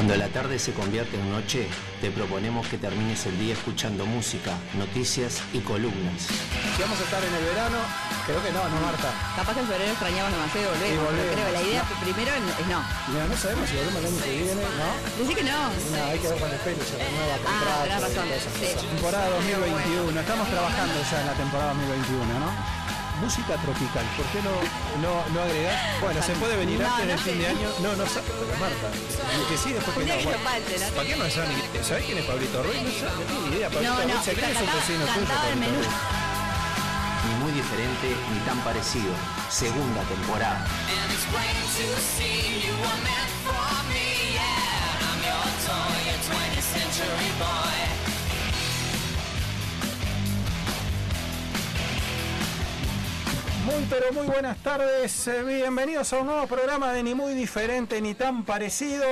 Cuando la tarde se convierte en noche, te proponemos que termines el día escuchando música, noticias y columnas. Si vamos a estar en el verano, creo que no, no Marta. Capaz que en febrero extrañamos demasiado y volvemos. Y volvemos, pero creo que la idea ¿no? primero es no. Mira, no sabemos si volvemos el año que viene, ¿no? Dice que no. No, hay que ver con el pelo, se renueva Ah, contrato. tenés razón, sí. cosas. Temporada 2021, estamos trabajando ya en la temporada 2021, ¿no? Música tropical, ¿por qué no, no, no agregar? Bueno, se puede venir No, antes no del fin de año. No, no sabe, Marta, y que sí, después que no. ¿Para qué no ni- ¿Sabés quién es Pablito Ruiz? No, tiene ni idea. Pablito No, no, Ruiz, se cree que es un vecino tuyo. Ni muy diferente ni tan parecido. Segunda temporada. And it's Muy pero muy buenas tardes, eh, bienvenidos a un nuevo programa de Ni muy diferente ni tan parecido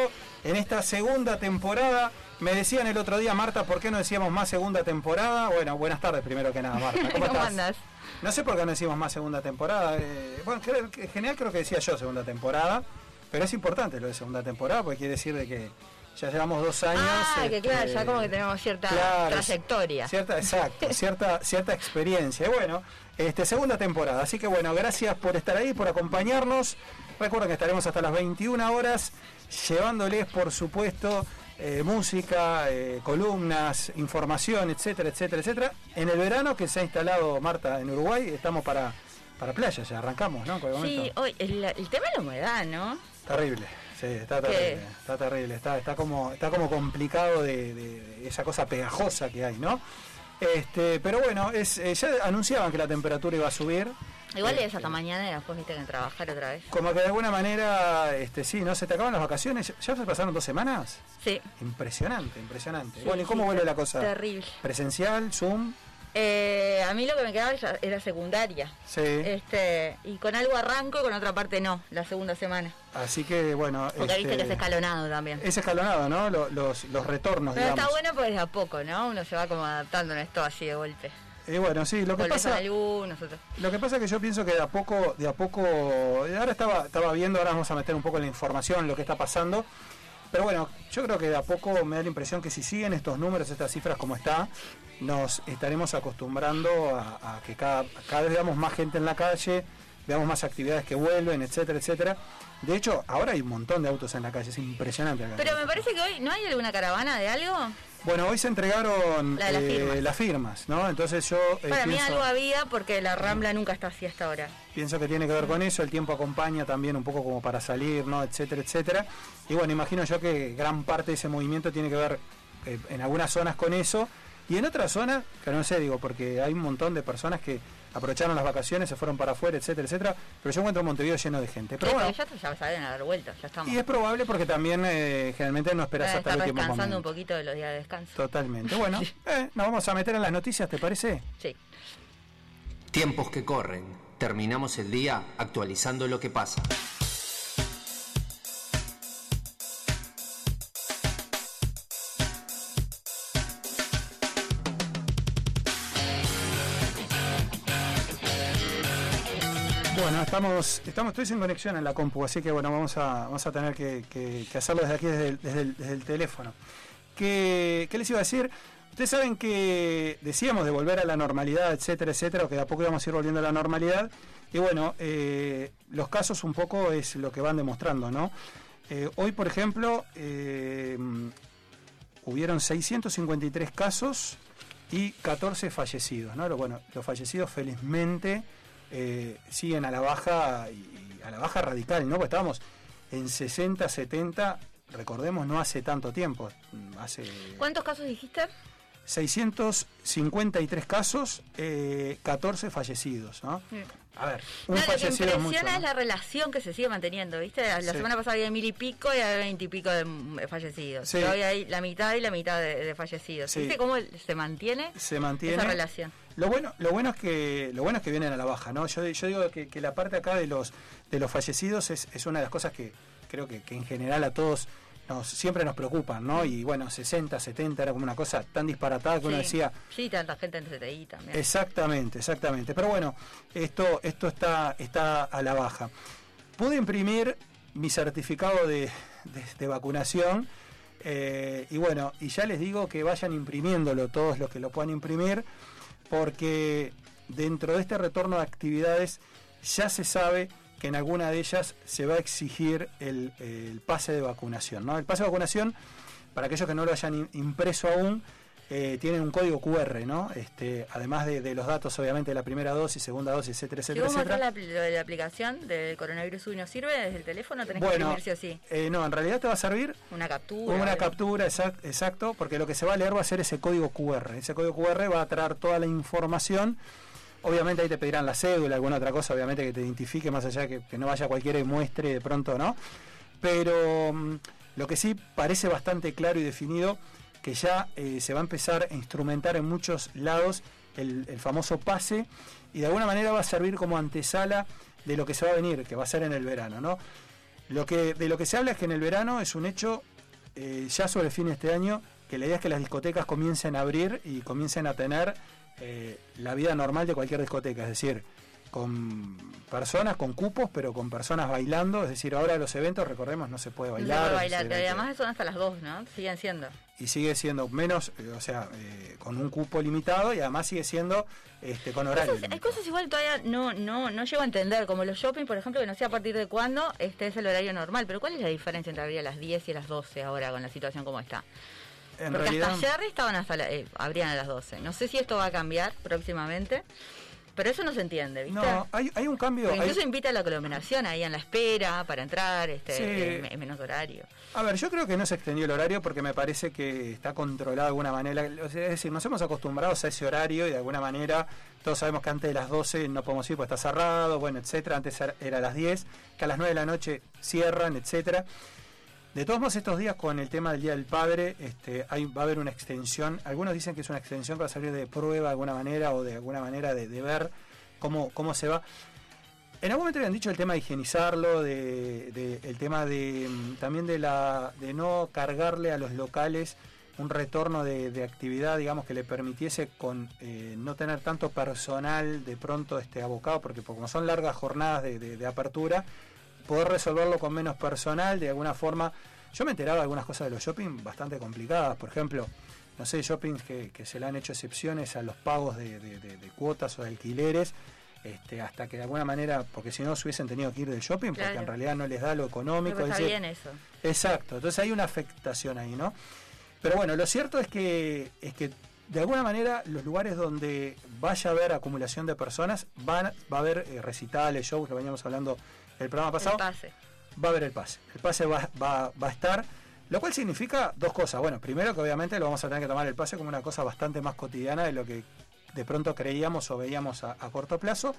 en esta segunda temporada. Me decían el otro día, Marta, ¿por qué no decíamos más segunda temporada? Bueno, buenas tardes primero que nada, Marta. ¿Cómo, ¿Cómo estás? andas? No sé por qué no decimos más segunda temporada. eh, bueno, en general creo que decía yo segunda temporada, pero es importante lo de segunda temporada porque quiere decir de que ya llevamos dos años. Ah, que claro, este, ya como que tenemos cierta Claro, trayectoria. Cierta, exacto, cierta, cierta experiencia. Y bueno, este, segunda temporada. Así que bueno, gracias por estar ahí, por acompañarnos. Recuerden que estaremos hasta las 21 horas llevándoles, por supuesto, eh, música, eh, columnas, información, etcétera, etcétera, etcétera. En el verano que se ha instalado Marta en Uruguay, estamos para, para playa, ya arrancamos, ¿no? Sí, hoy el, el tema es la humedad, ¿no? Terrible, sí, está terrible, está terrible, está, está como, está como complicado de, de- de esa cosa pegajosa que hay, ¿no? Este, pero bueno, es, eh, ya anunciaban que la temperatura iba a subir. Igual Este, es hasta mañana y después viste que trabajar otra vez. Como que de alguna manera, este, sí, ¿no? Se te acaban las vacaciones. ¿Ya se pasaron dos semanas? Sí. Impresionante, impresionante. Sí, bueno, ¿y cómo sí, vuelve la cosa? Terrible. ¿Presencial, Zoom? Eh, a mí lo que me quedaba era- era secundaria. Sí. Este, y con algo arranco y con otra parte no, la segunda semana. Así que, bueno. Porque viste este, que es escalonado también. es escalonado, ¿no? Lo- Los, los retornos, Pero digamos. está bueno porque de a poco, ¿no? Uno se va como adaptando, no es todo así de golpe. Y bueno, sí, lo que Volvés pasa... otros. Lo que pasa es que yo pienso que de a poco, de a poco, ahora estaba, estaba viendo, ahora vamos a meter un poco la información, lo que está pasando. Pero bueno, yo creo que de a poco me da la impresión que si siguen estos números, estas cifras como está, nos estaremos acostumbrando a, a que cada, cada vez veamos más gente en la calle, veamos más actividades que vuelven, etcétera, etcétera. De hecho, ahora hay un montón de autos en la calle, es impresionante. acá. Pero me parece que hoy, ¿no hay alguna caravana de algo? Bueno, hoy se entregaron La las eh, firmas. las firmas, ¿no? Entonces yo eh, Para mí algo había porque la Rambla nunca está así hasta ahora. Pienso que tiene que ver con eso, el tiempo acompaña también un poco como para salir, ¿no? etcétera, etcétera. Y bueno, imagino yo que gran parte de ese movimiento tiene que ver eh, en algunas zonas con eso y en otras zonas, que no sé, digo, porque hay un montón de personas que aprovecharon las vacaciones, se fueron para afuera, etcétera, etcétera, pero yo encuentro Montevideo lleno de gente. Pero Sí, bueno, ya, ya salen a dar vueltas, ya estamos. y es probable porque también eh, generalmente no esperas hasta el último descansando un momento. poquito de los días de descanso. Totalmente. Bueno, eh, nos vamos a meter en las noticias, ¿te parece? Sí. Tiempos que corren. Terminamos el día actualizando lo que pasa. Bueno, estamos, estamos, estoy sin conexión en la compu, así que bueno, vamos a, vamos a tener que, hacerlo desde aquí, desde el, teléfono. ¿Qué, qué les iba a decir? Ustedes saben que decíamos de volver a la normalidad, etcétera, etcétera, o que de a poco íbamos a ir volviendo a la normalidad. Y bueno, eh, los casos un poco es lo que van demostrando, ¿no? Eh, hoy, por ejemplo, eh, hubieron 653 casos y 14 fallecidos, ¿no? Bueno, los fallecidos felizmente eh, siguen a la baja y a la baja radical, ¿no? Porque estábamos en 60, 70, recordemos, no hace tanto tiempo, ¿Cuántos casos dijiste? 653 casos, eh, 14 fallecidos, ¿no? A ver, un No, lo que fallecido es mucho. impresiona es la relación que se sigue manteniendo, ¿viste? La Sí. semana pasada había mil y pico y había veinte y pico de mm, fallecidos. Sí. Y hoy hay la mitad y la mitad de, de fallecidos. ¿Viste cómo se mantiene Se mantiene. esa relación? Lo bueno, lo bueno es que lo bueno es que vienen a la baja, ¿no? Yo, yo digo que, que la parte acá de los de los fallecidos es, es una de las cosas que creo que, que en general a todos nos siempre nos preocupan, ¿no? Y bueno, 60, 70 era como una cosa tan disparatada que uno decía, Sí, tanta gente en CTI también. exactamente, exactamente. Pero bueno, esto esto está está a la baja. Pude imprimir mi certificado de, de- de vacunación Eh, y bueno, y ya les digo que vayan imprimiéndolo todos los que lo puedan imprimir, porque dentro de este retorno de actividades ya se sabe que en alguna de ellas se va a exigir el, el pase de vacunación. ¿no? El pase de vacunación, para aquellos que no lo hayan im- impreso aún, eh, tienen un código QR, ¿no? Este, además de, de los datos, obviamente, de la primera dosis, segunda dosis, etcétera, etcétera, mostrás etcétera. la, de la aplicación del coronavirus uy no sirve desde el teléfono, tenés que Bueno, imprimir sí o sí. eh, no, en realidad te va a servir Una captura. Una algo. captura, exact- exacto, porque lo que se va a leer va a ser ese código QR. Ese código QR va a traer toda la información. Obviamente ahí te pedirán la cédula, alguna otra cosa, obviamente que te identifique, más allá que, que no vaya cualquiera y muestre de pronto, ¿no? Pero mm, lo que sí parece bastante claro y definido, que ya eh, se va a empezar a instrumentar en muchos lados el, el famoso pase y de alguna manera va a servir como antesala de lo que se va a venir, que va a ser en el verano, ¿no? Lo que, de lo que se habla es que en el verano es un hecho eh, ya sobre el fin de este año, que la idea es que las discotecas comiencen a abrir y comiencen a tener eh, la vida normal de cualquier discoteca, es decir, con personas, con cupos, pero con personas bailando, es decir, ahora los eventos, recordemos, no se puede No bailar. puede se bailar, además son hasta las dos, ¿no? Siguen siendo. y sigue siendo menos, eh, o sea, eh, con un cupo limitado y además sigue siendo este, con horario. Cosas- hay limitado. cosas igual todavía no, no, no llego a entender, como los shopping, por ejemplo, que no sé a partir de cuándo este es el horario normal, pero ¿cuál es la diferencia entre abrir a las 10 y a las 12 ahora con la situación como está? En Porque realidad, hasta ayer estaban hasta la- eh, abrían a las 12. No sé si esto va a cambiar próximamente, pero eso no se entiende, ¿viste? no, hay, hay un cambio. Porque hay- incluso invita a la aglomeración ahí en la espera para entrar, este, Sí. en, en menos horario. A ver, yo creo que no se extendió el horario porque me parece que está controlado de alguna manera. Es decir, nos hemos acostumbrado a ese horario y de alguna manera todos sabemos que antes de las 12 no podemos ir porque está cerrado, bueno, etcétera. Antes era- era a las 10, que a las 9 de la noche cierran, etcétera. De todos modos, estos días con el tema del Día del Padre, este, hay, va a haber una extensión. Algunos dicen que es una extensión para salir de prueba de alguna manera o de alguna manera de, ver cómo, cómo se va. En algún momento habían dicho el tema de higienizarlo, de, el tema de mm, también de la de no cargarle a los locales un retorno de, actividad, digamos, que le permitiese con eh, no tener tanto personal de pronto este abocado, porque como son largas jornadas de apertura, poder resolverlo con menos personal, de alguna forma. Yo me enteraba de algunas cosas de los shopping bastante complicadas, por ejemplo, no sé, shoppings que, que se le han hecho excepciones a los pagos de, de- de- de cuotas o de alquileres, este, hasta que de alguna manera, porque si no se hubiesen tenido que ir del shopping, porque en realidad no les da lo económico. Pero es está decir, bien eso. Exacto, entonces hay una afectación ahí, ¿no? Pero bueno, lo cierto es que, es que de alguna manera los lugares donde vaya a haber acumulación de personas, van, va a haber eh, recitales, shows, lo veníamos hablando el programa pasado, El pase. va a haber el pase. El pase va, va- va a estar, lo cual significa dos cosas. Bueno, primero que obviamente lo vamos a tener que tomar el pase como una cosa bastante más cotidiana de lo que de pronto creíamos o veíamos a, a corto plazo.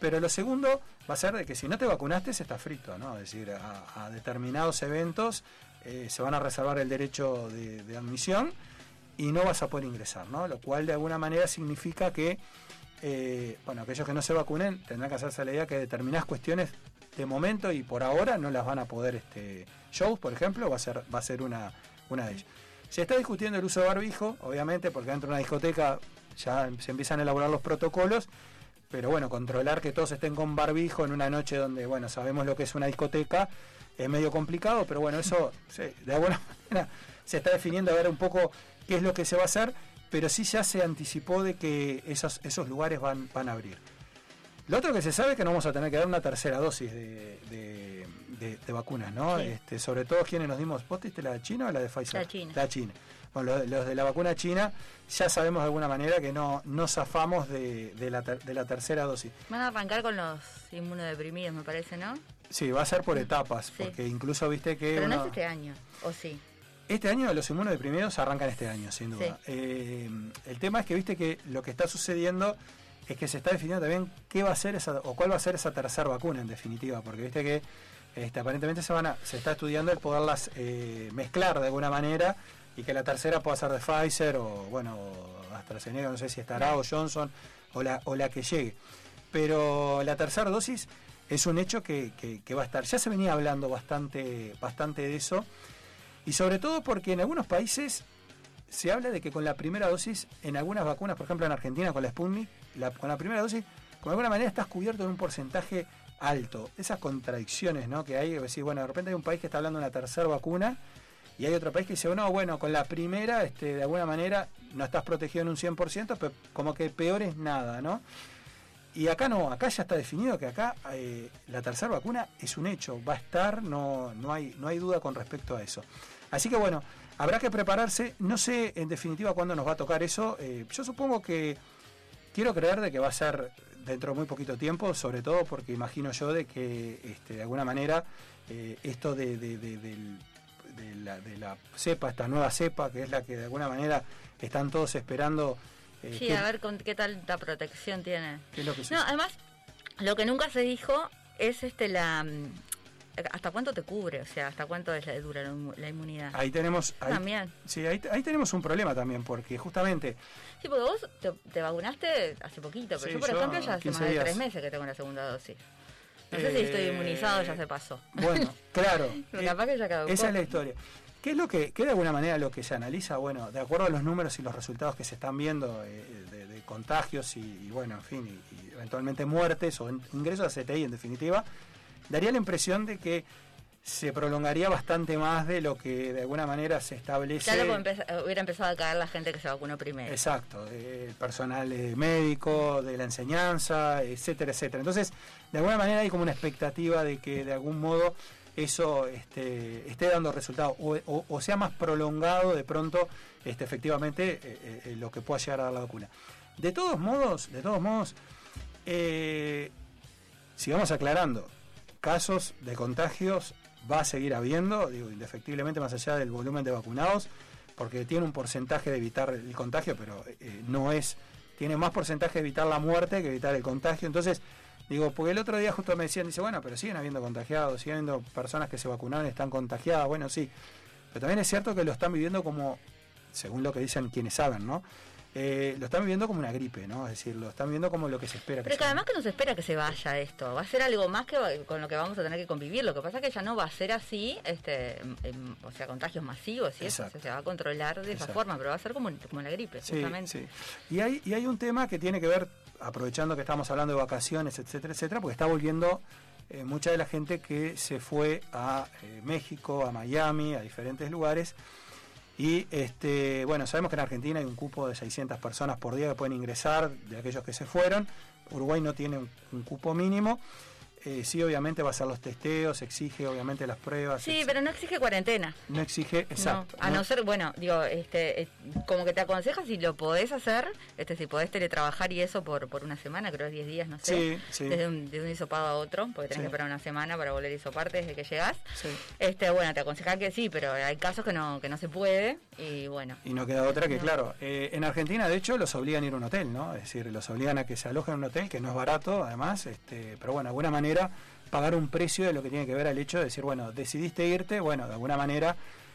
Pero lo segundo va a ser de que si no te vacunaste, se está frito, ¿no? Es decir, a, a determinados eventos eh, se van a reservar el derecho de, de admisión y no vas a poder ingresar, ¿no? Lo cual de alguna manera significa que, eh, bueno, aquellos que no se vacunen tendrán que hacerse la idea que determinadas cuestiones de momento y por ahora no las van a poder, este, shows, por ejemplo, va a ser, va a ser una, una de ellas. Se está discutiendo el uso de barbijo, obviamente, porque dentro de una discoteca ya se empiezan a elaborar los protocolos, pero bueno, controlar que todos estén con barbijo en una noche donde, bueno, sabemos lo que es una discoteca, es medio complicado, pero bueno, eso de alguna manera se está definiendo a ver un poco qué es lo que se va a hacer, pero sí ya se anticipó de que esos, esos lugares van, van a abrir. Lo otro que se sabe es que no vamos a tener que dar una tercera dosis de, de- de- de vacunas, ¿no? Sí. Este, sobre todo quienes nos dimos, ¿vos te diste la de China o la de Pfizer? La china. La China. Bueno, los, los de la vacuna china ya sabemos de alguna manera que no, no zafamos de, de la, ter- de la tercera dosis. Van a arrancar con los inmunodeprimidos, me parece, ¿no? Sí, va a ser por etapas, Sí. porque incluso viste que Pero no es este año, ¿o sí? este año los inmunodeprimidos arrancan este año, sin duda. Sí. Eh, el tema es que viste que lo que está sucediendo es que se está definiendo también qué va a ser esa, o cuál va a ser esa tercera vacuna en definitiva, porque viste que este, aparentemente se van a, se está estudiando el poderlas eh, mezclar de alguna manera y que la tercera pueda ser de Pfizer o bueno AstraZeneca, no sé si estará o Johnson o la, o la que llegue. Pero la tercera dosis es un hecho que va a estar. Ya se venía hablando bastante, bastante de eso. Y sobre todo porque en algunos países se habla de que con la primera dosis, en algunas vacunas, por ejemplo en Argentina con la Sputnik, con la primera dosis, con alguna manera estás cubierto en un porcentaje alto. Esas contradicciones ¿no? que hay, decir, bueno, de repente hay un país que está hablando de una tercera vacuna Y hay otro país que dice, no, bueno, con la primera, este, de alguna manera, no estás protegido en un 100%, pero como que peor es nada, ¿no? Y acá no, acá ya está definido que acá eh, la tercera vacuna es un hecho, va a estar, no, no, hay, no hay duda con respecto a eso. Así que bueno, habrá que prepararse, no sé en definitiva cuándo nos va a tocar eso, eh, yo supongo que quiero creer de que va a ser dentro de muy poquito tiempo, sobre todo porque imagino yo de que este, de alguna manera eh, esto de, la, de la cepa, esta nueva cepa, que es la que de alguna manera están todos esperando. eh, Sí, a ver con qué tanta protección tiene. qué es lo que No, además, lo que nunca se dijo es este la mm, hasta cuánto te cubre, o sea, hasta cuánto es la, dura la, inmu- la inmunidad. Ahí tenemos. Ahí, También. Sí, ahí, ahí tenemos un problema también, porque justamente. Sí, porque vos te, te vacunaste hace poquito, pero Sí, yo, por yo, ejemplo, ya hace 15 más de días. tres meses que tengo la segunda dosis. No sé si estoy eh, inmunizado, ya se pasó. Bueno, claro. Eh, capaz que ya caducó. Esa es la historia. ¿Qué es lo que, qué de alguna manera lo que se analiza? Bueno, de acuerdo a los números y los resultados que se están viendo eh, de, de contagios y, y, bueno, en fin, y, y eventualmente muertes o en- ingresos a CTI en definitiva, daría la impresión de que se prolongaría bastante más de lo que de alguna manera se establece. Empeza- hubiera empezado a caer la gente que se vacunó primero. Exacto, eh, el personal eh, médico, de la enseñanza, etcétera, etcétera. Entonces, de alguna manera hay como una expectativa de que de algún modo eso este, esté dando resultados o, o- o sea más prolongado de pronto este, efectivamente eh, eh, lo que pueda llegar a dar la vacuna. De todos modos, de todos modos, eh, sigamos aclarando, casos de contagios va a seguir habiendo, digo, indefectiblemente más allá del volumen de vacunados, porque tiene un porcentaje de evitar el contagio, pero eh, no es, tiene más porcentaje de evitar la muerte que evitar el contagio. Entonces, digo, porque el otro día justo me decían, dice, bueno, pero siguen habiendo contagiados, siguen habiendo personas que se vacunaron están contagiadas, bueno, sí, pero también es cierto que lo están viviendo como, según lo que dicen quienes saben, ¿no? Eh, lo están viviendo como una gripe, ¿no? Es decir, lo están viviendo como lo que se espera. Pero que además que no se espera que se vaya esto, va a ser algo más que va- con lo que vamos a tener que convivir. Lo que pasa es que ya no va a ser así, este, em, o sea, contagios masivos y eso, o sea, Exacto. se va a controlar de esa forma, pero va a ser como, como la gripe, Sí, justamente. sí. Y hay, y hay un tema que tiene que ver, aprovechando que estamos hablando de vacaciones, etcétera, etcétera, porque está volviendo eh, mucha de la gente que se fue a eh, México, a Miami, a diferentes lugares. Y este, bueno, sabemos que en Argentina hay un cupo de 600 personas por día que pueden ingresar de aquellos que se fueron. Uruguay no tiene un, un cupo mínimo. Eh, sí, obviamente va a ser los testeos, exige obviamente las pruebas. Sí, pero no exige cuarentena. no exige, exacto. No, a no ser, bueno, digo, este, como que te aconseja si lo podés hacer, este, si podés teletrabajar y eso por, por una semana, creo 10 días, no sé. Sí, sí. Desde un, de un hisopado a otro, porque tenés Sí. que esperar una semana para volver a hisoparte desde que llegás. Sí. Este, bueno, te aconseja que sí, pero hay casos que no, que no se puede y bueno. Y no queda otra que, No. claro, eh, en Argentina de hecho los obligan a ir a un hotel, ¿no? Es decir, los obligan a que se alojen en un hotel, que no es barato además, este, pero bueno, de alguna manera pagar un precio de lo que tiene que ver al hecho de decir, bueno, decidiste irte, bueno, de alguna manera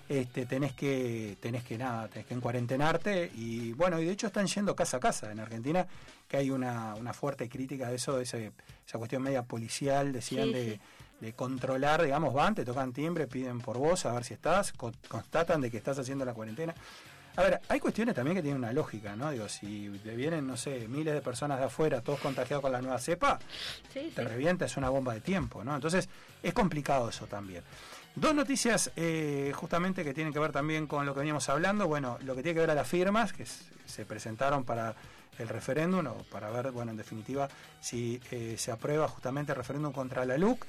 este, tenés que, tenés que nada, tenés que encuarentenarte y bueno, y de hecho están yendo casa a casa en Argentina, que hay una, una fuerte crítica de eso, de ese- esa cuestión media policial, decían Sí, de, sí. de controlar, digamos, van, te tocan timbre, piden por vos a ver si estás, co- constatan de que estás haciendo la cuarentena. A ver, hay cuestiones también que tienen una lógica, ¿no? Digo, si te vienen, no sé, miles de personas de afuera, todos contagiados con la nueva cepa, Sí, te sí. revienta, es una bomba de tiempo, ¿no? Entonces, es complicado eso también. Dos noticias eh, justamente que tienen que ver también con lo que veníamos hablando. Bueno, lo que tiene que ver a las firmas que se presentaron para el referéndum, o para ver, bueno, en definitiva, si eh, se aprueba justamente el referéndum contra la LUC.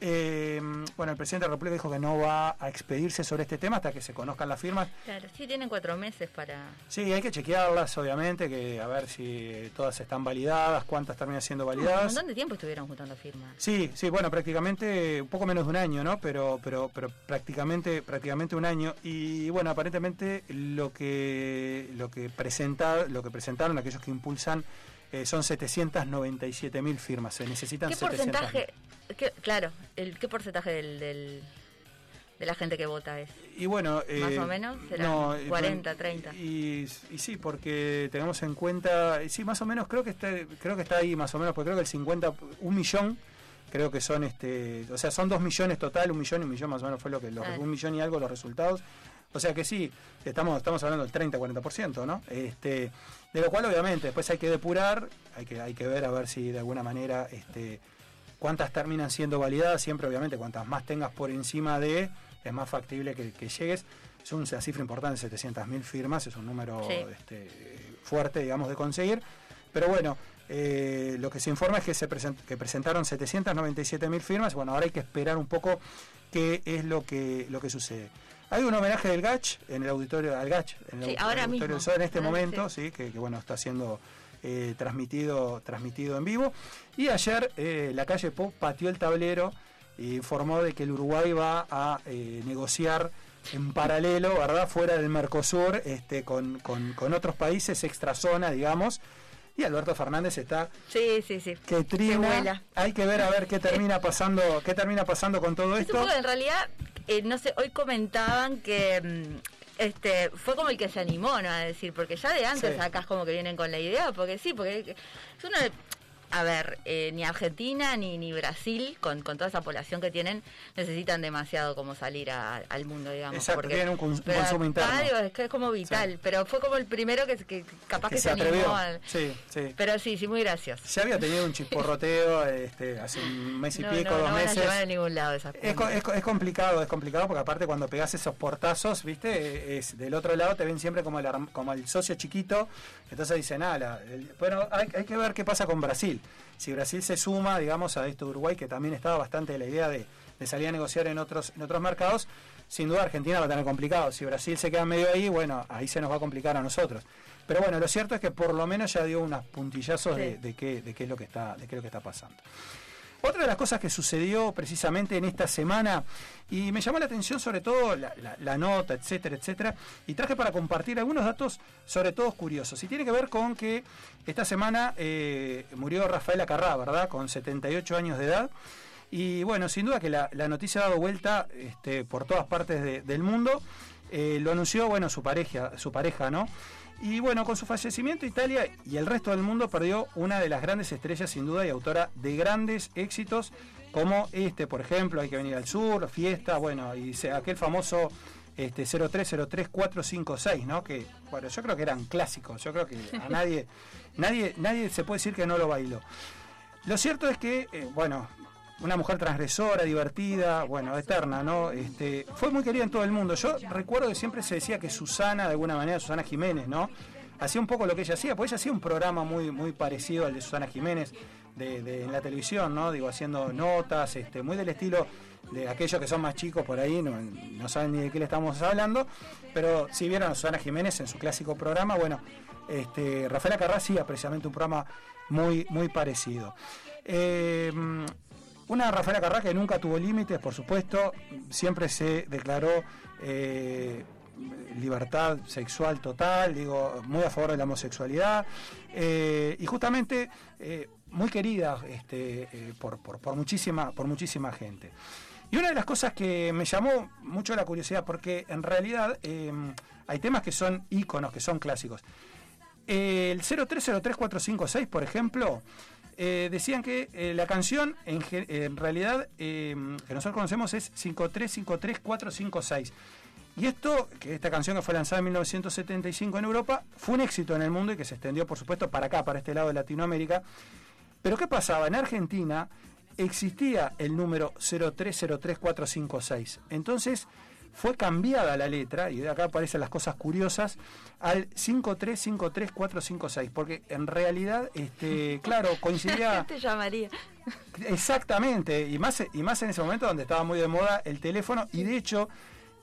Eh, bueno, el presidente de la República dijo que no va a expedirse sobre este tema hasta que se conozcan las firmas. Claro, sí, tienen cuatro meses para... Sí, hay que chequearlas, obviamente, que a ver si todas están validadas, cuántas terminan siendo Un validadas. montón de tiempo estuvieron juntando firmas. Sí, sí, bueno, prácticamente un poco menos de un año, ¿no? Pero, pero, pero prácticamente, prácticamente un año. Y bueno, aparentemente lo que, lo que presenta, lo que presentaron aquellos que impulsan eh, son 797 mil firmas. Se necesitan ¿Qué 700.000. porcentaje? qué- claro, el, ¿qué porcentaje del, del- de la gente que vota es? Y bueno, Más eh, o menos, serán no, eh, 40, 30. Y, y sí, porque tenemos en cuenta, sí, más o menos, creo que está, creo que está ahí más o menos, porque creo que el 50, un millón, creo que son, este, o sea, son dos millones total, un millón y un millón más o menos fue lo que, los- un millón y algo los resultados. O sea que sí, estamos, estamos hablando del 30-40%, ¿no? Este, de lo cual obviamente después hay que depurar, hay que, hay que ver a ver si de alguna manera este, cuántas terminan siendo validadas, siempre obviamente cuantas más tengas por encima de, es más factible que, que llegues. Es una cifra importante, 700.000 firmas, es un número Sí. este, fuerte, digamos, de conseguir. Pero bueno, eh, lo que se informa es que se present- que presentaron 797.000 firmas. Bueno, ahora hay que esperar un poco qué es lo que, lo que sucede. Hay un homenaje del GACH en el auditorio, al GACH, en el Sí, auditorio ahora del mismo. Sol en este Ahora momento, sí, que, que, bueno, está siendo eh, transmitido, transmitido en vivo. Y ayer eh, la calle Pop pateó el tablero y informó de que el Uruguay va a eh, negociar en paralelo, ¿verdad? Fuera del Mercosur, este, con, con, con otros países, extra zona, digamos. Y Alberto Fernández está Sí, sí, sí. que trina. Hay que ver a ver qué termina pasando, qué termina pasando con todo esto. en realidad, eh, no sé, hoy comentaban que mm, este fue como el que se animó, ¿no? A decir, porque ya de antes Sí. acá es como que vienen con la idea, porque sí, porque es uno de- A ver, eh, ni Argentina ni, ni Brasil, con, con toda esa población que tienen, necesitan demasiado como salir a- al mundo, digamos. Exacto, porque, tienen un cons- pero consumo interno. digo, es que es como vital, Sí. pero fue como el primero que, que capaz que, que se se animó. atrevió. al- Sí, sí. Pero sí, sí, muy gracioso. Ya había tenido un chisporroteo este, hace un mes y No, pico, no, dos no van a meses. llevar a ningún lado esas Es, es co- es complicado, es complicado porque aparte cuando pegas esos portazos, viste, es del otro lado te ven siempre como el, como el socio chiquito, entonces dicen, ah, la- el- bueno, hay, hay que ver qué pasa con Brasil. Si Brasil se suma, digamos, a esto de Uruguay, que también estaba bastante la idea de, de salir a negociar en otros, en otros mercados, sin duda Argentina va a tener complicado. Si Brasil se queda medio ahí, bueno, ahí se nos va a complicar a nosotros. Pero bueno, lo cierto es que por lo menos ya dio unos puntillazos de, de qué, de qué es lo que está, de qué es lo que está pasando. Otra de las cosas que sucedió precisamente en esta semana, y me llamó la atención sobre todo la, nota, etcétera, etcétera, y traje para compartir algunos datos sobre todo curiosos. Y tiene que ver con que esta semana eh, murió Rafaela Carrá, ¿verdad? Con 78 años de edad. Y bueno, sin duda que la, noticia ha dado vuelta este, por todas partes de- del mundo. Eh, lo anunció, bueno, su pareja, su pareja, ¿no? Y bueno, con su fallecimiento Italia y el resto del mundo perdió una de las grandes estrellas sin duda y autora de grandes éxitos como este, por ejemplo, Hay que venir al sur, Fiesta, bueno, y aquel famoso este 0303456, ¿no? Que bueno, yo creo que eran clásicos, yo creo que a nadie nadie nadie se puede decir que no lo bailó. Lo cierto es que, eh, bueno, una mujer transgresora, divertida, bueno, eterna, ¿no? Este, fue muy querida en todo el mundo. Yo recuerdo que siempre se decía que Susana, de alguna manera, Susana Jiménez, ¿no? Hacía un poco lo que ella hacía, porque ella hacía un programa muy, muy parecido al de Susana Jiménez de- en la televisión, ¿no? Digo, haciendo notas, este, muy del estilo de aquellos que son más chicos por ahí, no, no saben ni de qué le estamos hablando, pero si vieron a Susana Jiménez en su clásico programa, bueno, este, Rafaela Carrá hacía precisamente un programa muy, muy parecido. Eh, una Rafaela Carrá que nunca tuvo límites, por supuesto, siempre se declaró eh, libertad sexual total, digo, muy a favor de la homosexualidad, eh, y justamente eh, muy querida este, por, por, por muchísima, por muchísima gente. Y una de las cosas que me llamó mucho la curiosidad, porque en realidad hay temas que son íconos, que son clásicos. El 0303456, por ejemplo, eh, decían que eh, la canción en, realidad eh, que nosotros conocemos es 5353456. Y esto, que esta canción que fue lanzada en 1975 en Europa, fue un éxito en el mundo y que se extendió, por supuesto, para acá, para este lado de Latinoamérica. Pero ¿qué pasaba? En Argentina existía el número 0303456. Entonces fue cambiada la letra, y de acá aparecen las cosas curiosas, al 5353456. Porque en realidad, este, claro, coincidía... te llamaría? Exactamente, y más, y más en ese momento donde estaba muy de moda el teléfono, y de hecho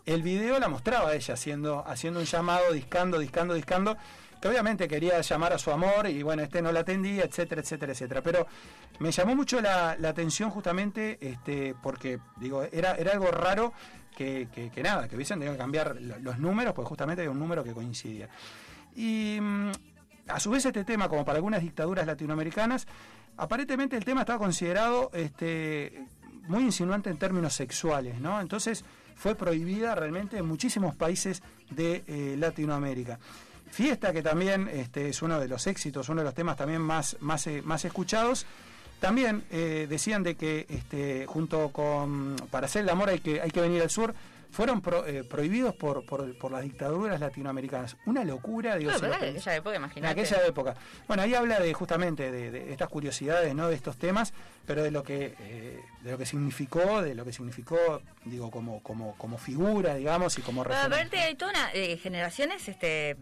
el video la mostraba ella haciendo, haciendo un llamado, discando, discando, discando, que obviamente quería llamar a su amor y bueno, este no la atendía, etcétera, etcétera, etcétera. Pero me llamó mucho la, la atención justamente este, porque digo, era, era algo raro que, nada, que hubiesen tenido que cambiar lo- los números, porque justamente había un número que coincidía. Y mm, a su vez este tema, como para algunas dictaduras latinoamericanas, aparentemente el tema estaba considerado este, muy insinuante en términos sexuales, ¿no? Entonces fue prohibida realmente en muchísimos países de eh, Latinoamérica. Fiesta, que también este, es uno de los éxitos, uno de los temas también más, más, eh, más escuchados, también eh, decían de que este, junto con para hacer el amor hay que, hay que venir al sur, fueron pro- eh, prohibidos por, por, por las dictaduras latinoamericanas. Una locura, digo, No, si en aquella época, En imagínate. aquella época. Bueno, ahí habla de justamente de, de estas curiosidades, ¿no? De estos temas, pero de lo que eh, de lo que significó, de lo que significó, digo, como como como figura, digamos, y como referente. aparte hay toda una eh, generaciones este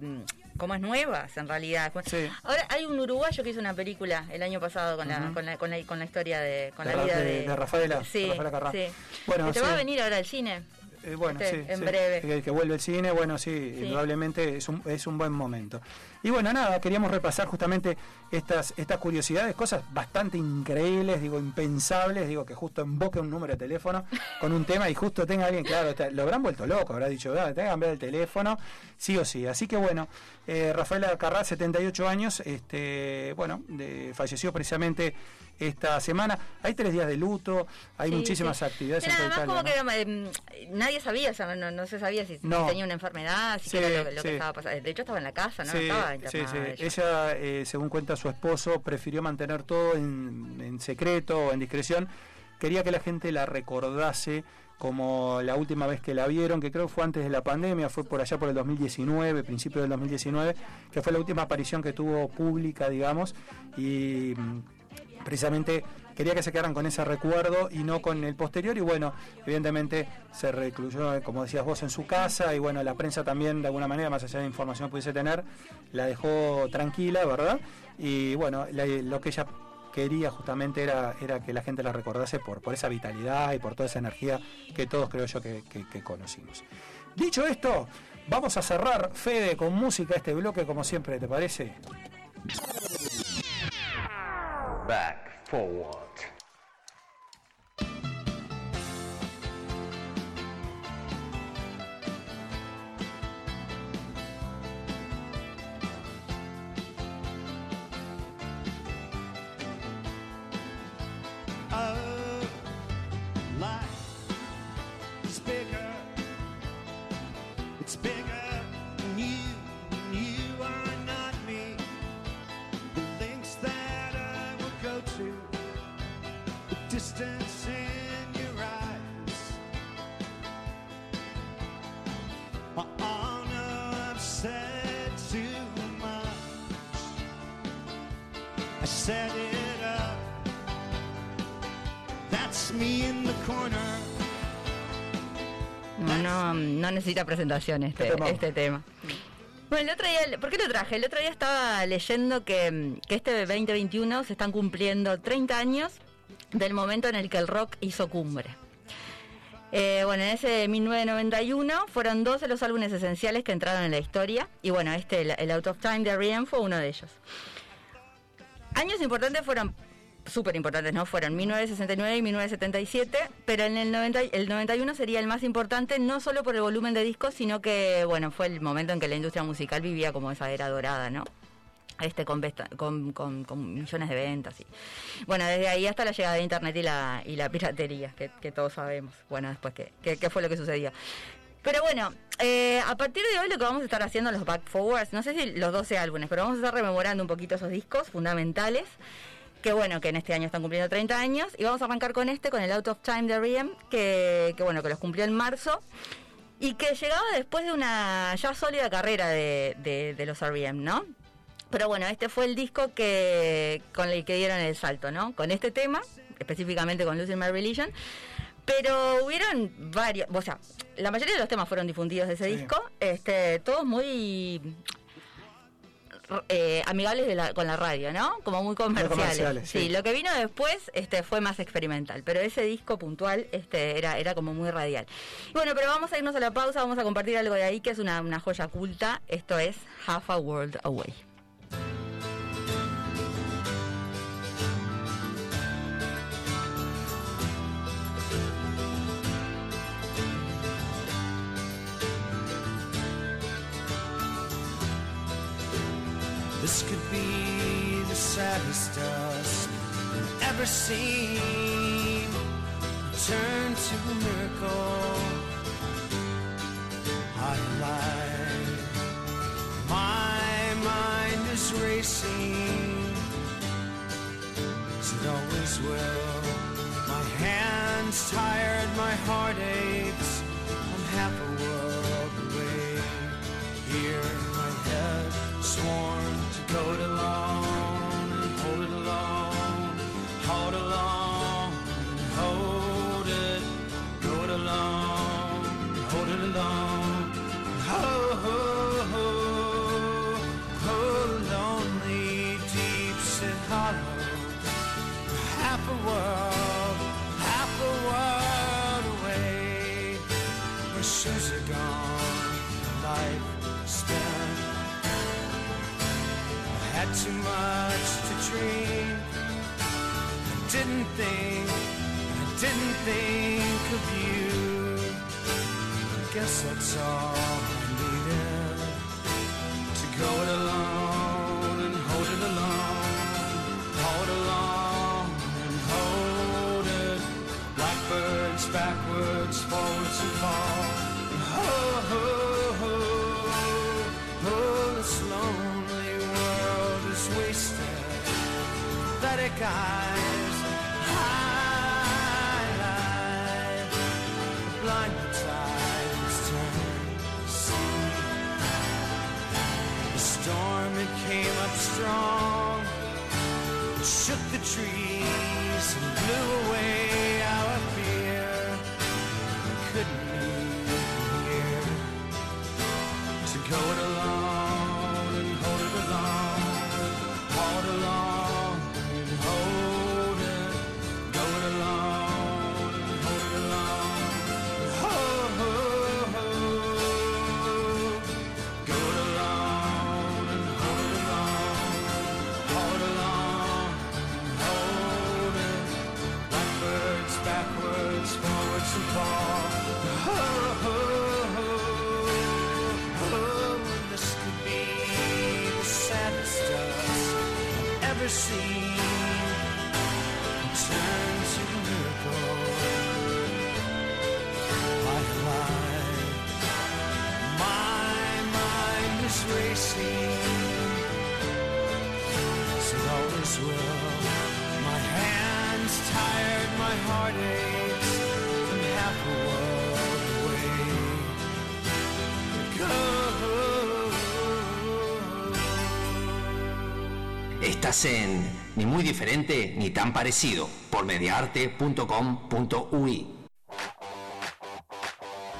como es nuevas en realidad. Sí. Ahora hay un uruguayo que hizo una película el año pasado con la con la, con la con la historia de con De la vida de- de, de Rafaela- Sí, Rafaela Carrá. sí. Bueno, Que te sí. va a venir ahora al cine. Eh, bueno, Este, sí, en breve. Que, que vuelve el cine, bueno, sí, indudablemente es un, es un buen momento. Y bueno, nada, queríamos repasar justamente estas, estas curiosidades, cosas bastante increíbles, digo, impensables, digo, que justo invoque un número de teléfono con un tema y justo tenga alguien, claro, está- lo habrán vuelto loco, habrá dicho, "Ah, tenga que cambiar el teléfono, sí o sí. Así que bueno, eh, Rafaela Carrá, 78 años, este, bueno, de- falleció precisamente esta semana. Hay tres días de luto, hay Sí, muchísimas sí. actividades Pero en además como que eh, nadie sabía, o sea, no, no se sabía si, No. tenía una enfermedad, si Sí, era lo, que estaba pasando. De hecho estaba en la casa, ¿no? Sí, estaba sí, ella. Eh, según cuenta su esposo, prefirió mantener todo en, en secreto o en discreción. Quería que la gente la recordase como la última vez que la vieron, que creo fue antes de la pandemia, fue por allá por el 2019, principio del 2019, que fue la última aparición que tuvo pública, digamos, y mm, precisamente quería que se quedaran con ese recuerdo y no con el posterior y bueno, evidentemente se recluyó, como decías vos, en su casa y bueno, la prensa también de alguna manera, más allá de información que pudiese tener, la dejó tranquila, ¿verdad? Y bueno, la- lo que ella quería justamente era, era que la gente la recordase por, por esa vitalidad y por toda esa energía que todos creo yo que, que- que conocimos. Dicho esto, vamos a cerrar, Fede, con música este bloque, como siempre, ¿te parece? Back forward. Necesita presentación ¿Qué este, tema? este tema. Bueno, el otro día, ¿por qué lo traje? El otro día estaba leyendo que, mm, que este 2021 se están cumpliendo 30 años del momento en el que el rock hizo cumbre. Eh, bueno, en ese 1991 fueron 12 los álbumes esenciales que entraron en la historia y bueno, este, el, el Out of Time de R.E.M. fue uno de ellos. Años importantes fueron súper importantes, ¿no? Fueron 1969 y 1977, pero en el, 90, y- el 91 sería el más importante, no solo por el volumen de discos, sino que, bueno, fue el momento en que la industria musical vivía como esa era dorada, ¿no? Este, con, con, con- con millones de ventas. Y, bueno, desde ahí hasta la llegada de Internet y la, y la piratería, que, que todos sabemos, bueno, después qué, qué, qué fue lo que sucedió. Pero bueno, eh, a partir de hoy lo que vamos a estar haciendo los back forwards, no sé si los 12 álbumes, pero vamos a estar rememorando un poquito esos discos fundamentales, que bueno, que en este año están cumpliendo 30 años, y vamos a arrancar con este, con el Out of Time de R.E.M., que, que bueno, que los cumplió en marzo, y que llegaba después de una ya sólida carrera de, de, de los R.E.M., ¿no? Pero bueno, este fue el disco que con el que dieron el salto, ¿no? Con este tema, específicamente con Losing My Religion. Pero hubieron varios, o sea, la mayoría de los temas fueron difundidos de ese Sí. disco, este, todos muy eh, amigables de la- con la radio, ¿no? Como muy comerciales. comerciales, sí. sí. lo que vino después este, fue más experimental, pero ese disco puntual este, era, era como muy radial. Y bueno, pero vamos a irnos a la pausa, vamos a compartir algo de ahí que es una, una joya culta. Esto es Half a World Away. This could be the saddest dusk you've ever seen. Turn to a miracle. I lie. My mind is racing. As it always will. My hands tired, my heart aches. I'm half a world away. Here my head, sworn to too much to dream. I didn't think, I didn't think of you. I guess that's all I needed to go it alone and hold it alone, hold along and hold it. Blackbirds backwards, forwards and fall. Ho ho ho, Pathetic eyes, highlight the tides turn to sea. The storm it came up strong, it shook the trees and blew away our En Ni muy diferente ni tan parecido por mediarte.com.ui.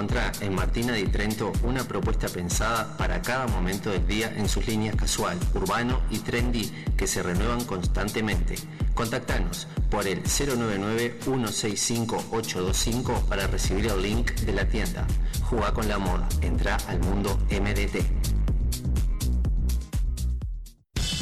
Encontrá en Martina di Trento una propuesta pensada para cada momento del día en sus líneas casual, urbano y trendy que se renuevan constantemente. Contactanos por el 099-165-825 para recibir el link de la tienda. Jugá con la moda, entra al mundo MDT.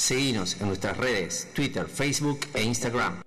Seguinos en nuestras redes, Twitter, Facebook e Instagram.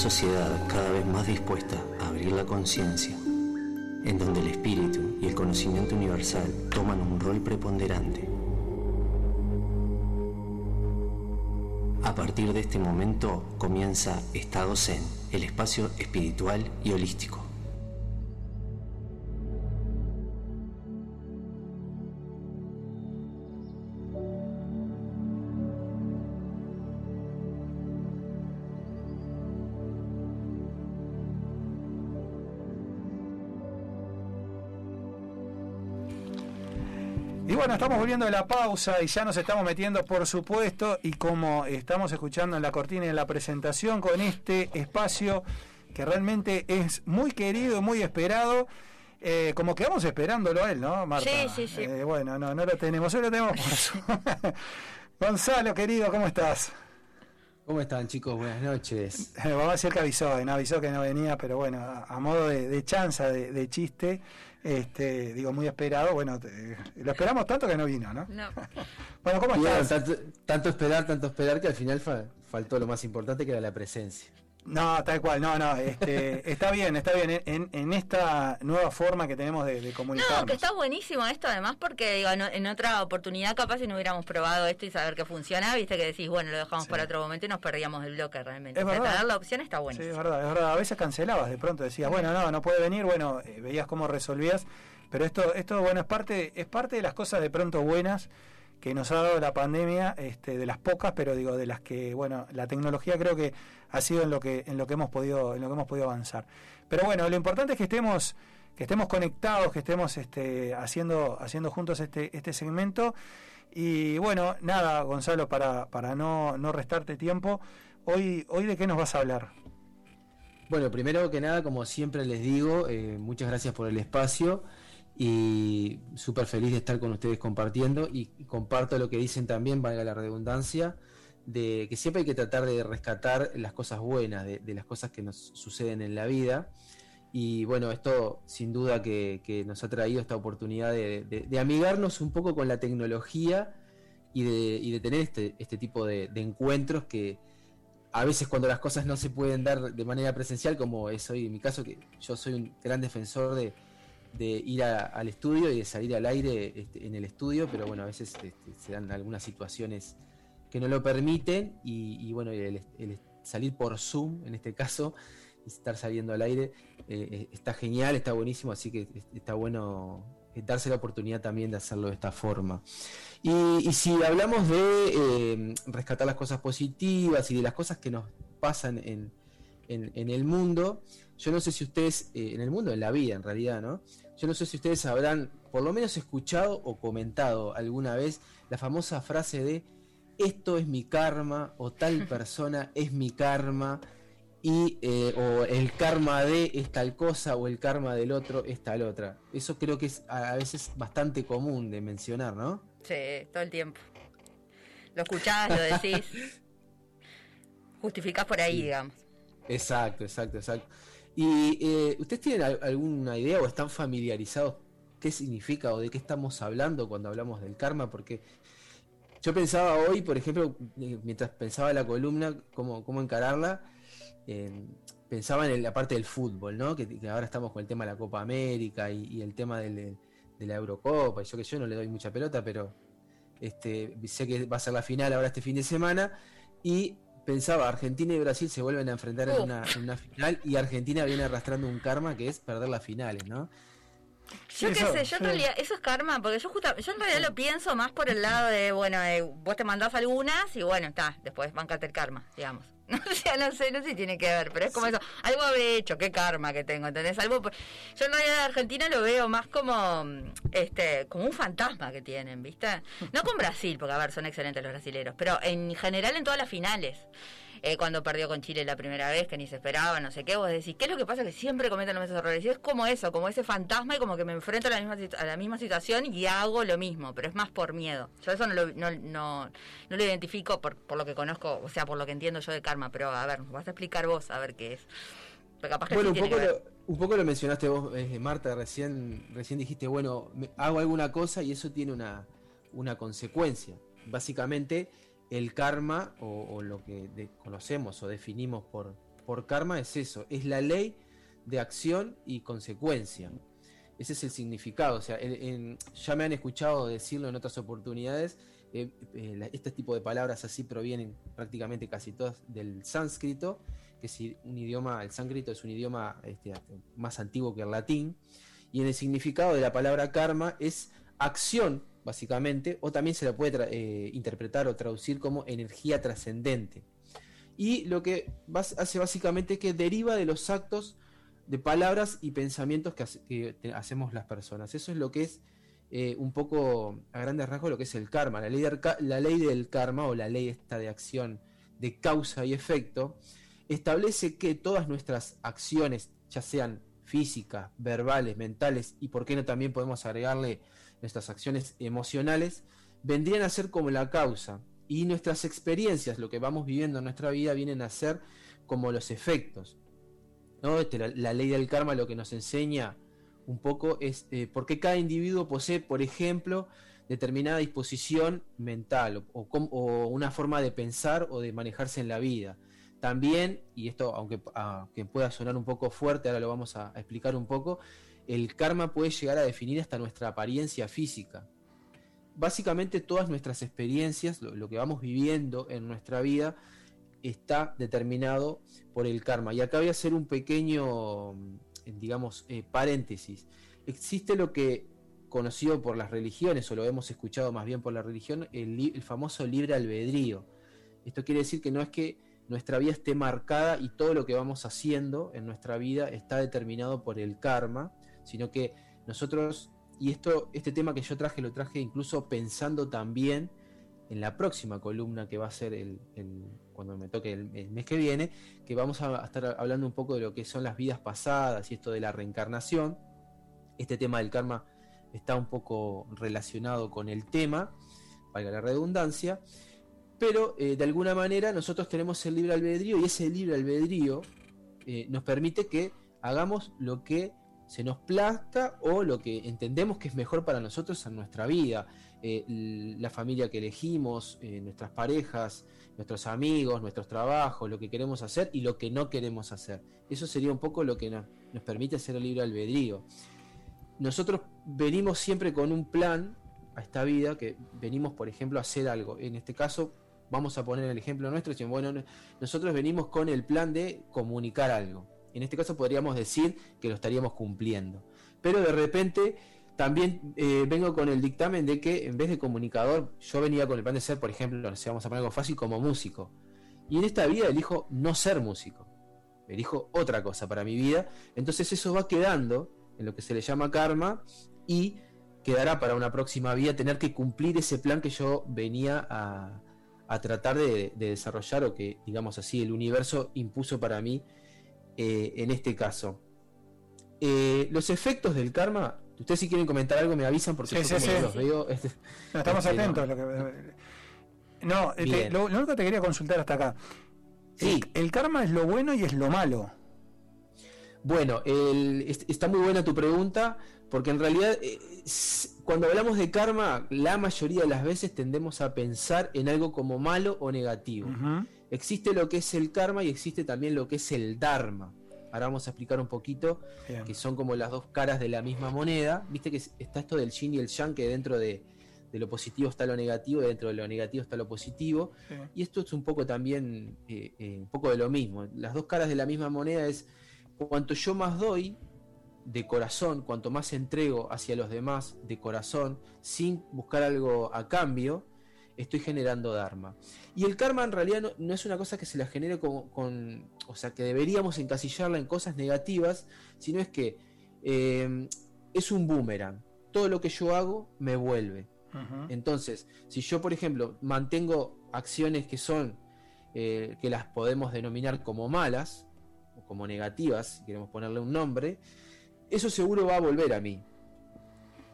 Sociedad cada vez más dispuesta a abrir la conciencia, en donde el espíritu y el conocimiento universal toman un rol preponderante. A partir de este momento comienza Estado Zen, el espacio espiritual y holístico. Estamos volviendo de la pausa y ya nos estamos metiendo, por supuesto, y como estamos escuchando en la cortina y en la presentación, con este espacio que realmente es muy querido y muy esperado. eh, como quedamos esperándolo a él, ¿no, Marta? Sí, sí, sí. Eh, bueno, no, no lo tenemos, hoy lo tenemos por su- Gonzalo, querido, ¿cómo estás? ¿Cómo están chicos? Buenas noches. Eh, Vamos a decir que avisó, no avisó que no venía, pero bueno, a, a modo de, de chanza, de, de chiste, este, digo, muy esperado, bueno, te- lo esperamos tanto que no vino, ¿no? No. Bueno, ¿cómo bueno, estás? tanto, tanto esperar, tanto esperar que al final fa- faltó lo más importante que era la presencia. No, tal cual, no, no, este, está bien, está bien, en, en esta nueva forma que tenemos de, de comunicarnos. No, que está buenísimo esto además porque digo, no- en otra oportunidad capaz si no hubiéramos probado esto y saber que funciona, viste que decís, bueno, lo dejamos Sí. para otro momento y nos perdíamos el bloque realmente. Es O sea, verdad. tener la opción está Sí, buenísimo. es verdad, es verdad. A veces cancelabas, de pronto decías, bueno, no, no puede venir, bueno, eh, veías cómo resolvías, pero esto, esto bueno, es parte, es parte de las cosas de pronto buenas que nos ha dado la pandemia, este, de las pocas, pero digo, de las que, bueno, la tecnología creo que ha sido en lo que, en lo que hemos podido, en lo que hemos podido avanzar. Pero bueno, lo importante es que estemos, que estemos conectados, que estemos este, haciendo, haciendo juntos este, este segmento. Y bueno, nada, Gonzalo, para, para no, no restarte tiempo, hoy, hoy de qué nos vas a hablar. Bueno, primero que nada, como siempre les digo, eh, muchas gracias por el espacio y súper feliz de estar con ustedes compartiendo y comparto lo que dicen también, valga la redundancia, de que siempre hay que tratar de rescatar las cosas buenas, de, las cosas que nos suceden en la vida. Y bueno, esto sin duda que, nos ha traído esta oportunidad de, de- amigarnos un poco con la tecnología y de, y tener este, este tipo de encuentros que a veces cuando las cosas no se pueden dar de manera presencial, como es hoy en mi caso, que yo soy un gran defensor de, de ir al estudio y de salir al aire este, en el estudio, pero bueno, a veces este, se dan algunas situaciones que no lo permiten y, bueno, el, salir por Zoom en este caso y estar saliendo al aire eh, eh, está genial, está buenísimo, así que es- está bueno eh, darse la oportunidad también de hacerlo de esta forma. Y, si hablamos de rescatar las cosas positivas y de las cosas que nos pasan en, en- en el mundo, yo no sé si ustedes, eh, en el mundo, en la vida en realidad, ¿no? Yo no sé si ustedes habrán por lo menos escuchado o comentado alguna vez la famosa frase de esto es mi karma o tal persona es mi karma y eh, o el karma de es tal cosa o el karma del otro es tal otra. Eso creo que es a veces bastante común de mencionar, ¿no? Sí, todo el tiempo. Lo escuchás, lo decís. Justificás por ahí, Sí. digamos. Exacto, exacto, exacto. ¿Y eh, ustedes tienen al- alguna idea o están familiarizados qué significa o de qué estamos hablando cuando hablamos del karma? Porque yo pensaba hoy, por ejemplo, mientras pensaba la columna, cómo, cómo encararla, eh, pensaba en la parte del fútbol, ¿no? Que, ahora estamos con el tema de la Copa América y, el tema de la Eurocopa, y yo que yo no le doy mucha pelota, pero este, sé que va a ser la final ahora este fin de semana, y pensaba, Argentina y Brasil se vuelven a enfrentar en una, en una final, y Argentina viene arrastrando un karma que es perder las finales, ¿no? Yo qué eso- sé, yo en realidad, eso es karma, porque yo justa, yo en realidad lo pienso más por el lado de, bueno, eh, vos te mandás algunas y bueno, está, después bancate el karma, digamos. o sea, no sé, no sé si tiene que ver, pero es como eso, algo habré hecho, qué karma que tengo, ¿entendés? Algo, yo en realidad de Argentina lo veo más como, este, como un fantasma que tienen, ¿viste? No con Brasil, porque a ver, son excelentes los brasileros, pero en general en todas las finales. Eh, cuando perdió con Chile la primera vez, que ni se esperaba, no sé qué, vos decís, ¿qué es lo que pasa? Que siempre cometen los mismos errores. Y es como eso, como ese fantasma y como que me enfrento a la misma, a la misma situación y hago lo mismo, pero es más por miedo. Yo eso no lo, no, no, no lo identifico por, por lo que conozco, o sea, por lo que entiendo yo de karma, pero a ver, vas a explicar vos a ver qué es. Pero capaz que Bueno, sí un poco, lo, un poco lo mencionaste vos, eh, Marta, recién, recién dijiste, bueno, me- hago alguna cosa y eso tiene una, una consecuencia. Básicamente, el karma, o, lo que conocemos o definimos por, por karma, es eso, es la ley de acción y consecuencia. Ese es el significado. O sea, ya me han escuchado decirlo en otras oportunidades. eh, eh, este tipo de palabras así provienen prácticamente casi todas del sánscrito, que es un idioma, el sánscrito es un idioma este, más antiguo que el latín, y en el significado de la palabra karma es acción, básicamente, o también se la puede eh, interpretar o traducir como energía trascendente. Y lo que hace básicamente es que deriva de los actos de palabras y pensamientos que, hacemos las personas. Eso es lo que es eh, un poco a grandes rasgos lo que es el karma. La ley, ca- la ley del karma o la ley esta de acción de causa y efecto establece que todas nuestras acciones, ya sean físicas, verbales, mentales y por qué no también podemos agregarle nuestras acciones emocionales, vendrían a ser como la causa y nuestras experiencias, lo que vamos viviendo en nuestra vida, vienen a ser como los efectos. ¿no? Este, la, ley del karma lo que nos enseña un poco es eh, por qué cada individuo posee, por ejemplo, determinada disposición mental o, una forma de pensar o de manejarse en la vida. También, y esto aunque, aunque pueda sonar un poco fuerte, ahora lo vamos a explicar un poco, el karma puede llegar a definir hasta nuestra apariencia física. Básicamente todas nuestras experiencias, lo, que vamos viviendo en nuestra vida, está determinado por el karma. Y acá voy a hacer un pequeño, mm, digamos, eh, paréntesis. Existe lo que conocido por las religiones, o lo hemos escuchado más bien por la religión, el, el famoso libre albedrío. Esto quiere decir que no es que nuestra vida esté marcada y todo lo que vamos haciendo en nuestra vida está determinado por el karma, sino que nosotros, y esto, este tema que yo traje, lo traje incluso pensando también en la próxima columna que va a ser el, cuando me toque el, mes que viene, que vamos a, a estar hablando un poco de lo que son las vidas pasadas y esto de la reencarnación. Este tema del karma está un poco relacionado con el tema, valga la redundancia, pero eh, de alguna manera nosotros tenemos el libre albedrío y ese libre albedrío eh, nos permite que hagamos lo que se nos plazca o lo que entendemos que es mejor para nosotros en nuestra vida. Eh, la familia que elegimos, eh, nuestras parejas, nuestros amigos, nuestros trabajos, lo que queremos hacer y lo que no queremos hacer. Eso sería un poco lo que nos, permite hacer el libre albedrío. Nosotros venimos siempre con un plan a esta vida, que venimos, por ejemplo, a hacer algo. En este caso, vamos a poner el ejemplo nuestro, bueno, no- nosotros venimos con el plan de comunicar algo. En este caso podríamos decir que lo estaríamos cumpliendo. Pero de repente también eh, vengo con el dictamen de que en vez de comunicador, yo venía con el plan de ser, por ejemplo, sé, vamos a poner algo fácil, como músico. Y en esta vida elijo no ser músico. Elijo otra cosa para mi vida. Entonces eso va quedando en lo que se le llama karma y quedará para una próxima vida tener que cumplir ese plan que yo venía a, a tratar de, de desarrollar o que, digamos así, el universo impuso para mí eh, en este caso. Eh, los efectos del karma, ustedes si quieren comentar algo me avisan porque Sí, yo sí, como sí. los veo... este, No, estamos Este, no. atentos. lo que- no, eh, te- Bien. lo, lo único que te quería consultar hasta acá. Sí. El, el karma es lo bueno y es lo malo. Bueno, el- está muy buena tu pregunta, porque en realidad eh, cuando hablamos de karma, la mayoría de las veces tendemos a pensar en algo como malo o negativo. Ujú. Existe lo que es el karma y existe también lo que es el dharma. Ahora vamos a explicar un poquito, Bien. que son como las dos caras de la misma moneda. Viste que es- está esto del yin y el yang, que dentro de, de lo positivo está lo negativo, y dentro de lo negativo está lo positivo. Sí. Y esto es un poco también, eh, eh, un poco de lo mismo. Las dos caras de la misma moneda es cuanto yo más doy de corazón, cuanto más entrego hacia los demás de corazón, sin buscar algo a cambio, estoy generando Dharma. Y el karma en realidad no, no es una cosa que se la genere con, con- o sea, que deberíamos encasillarla en cosas negativas, sino es que eh, es un boomerang. Todo lo que yo hago me vuelve. Entonces, si yo, por ejemplo, mantengo acciones que son, eh, que las podemos denominar como malas, o como negativas, si queremos ponerle un nombre, eso seguro va a volver a mí.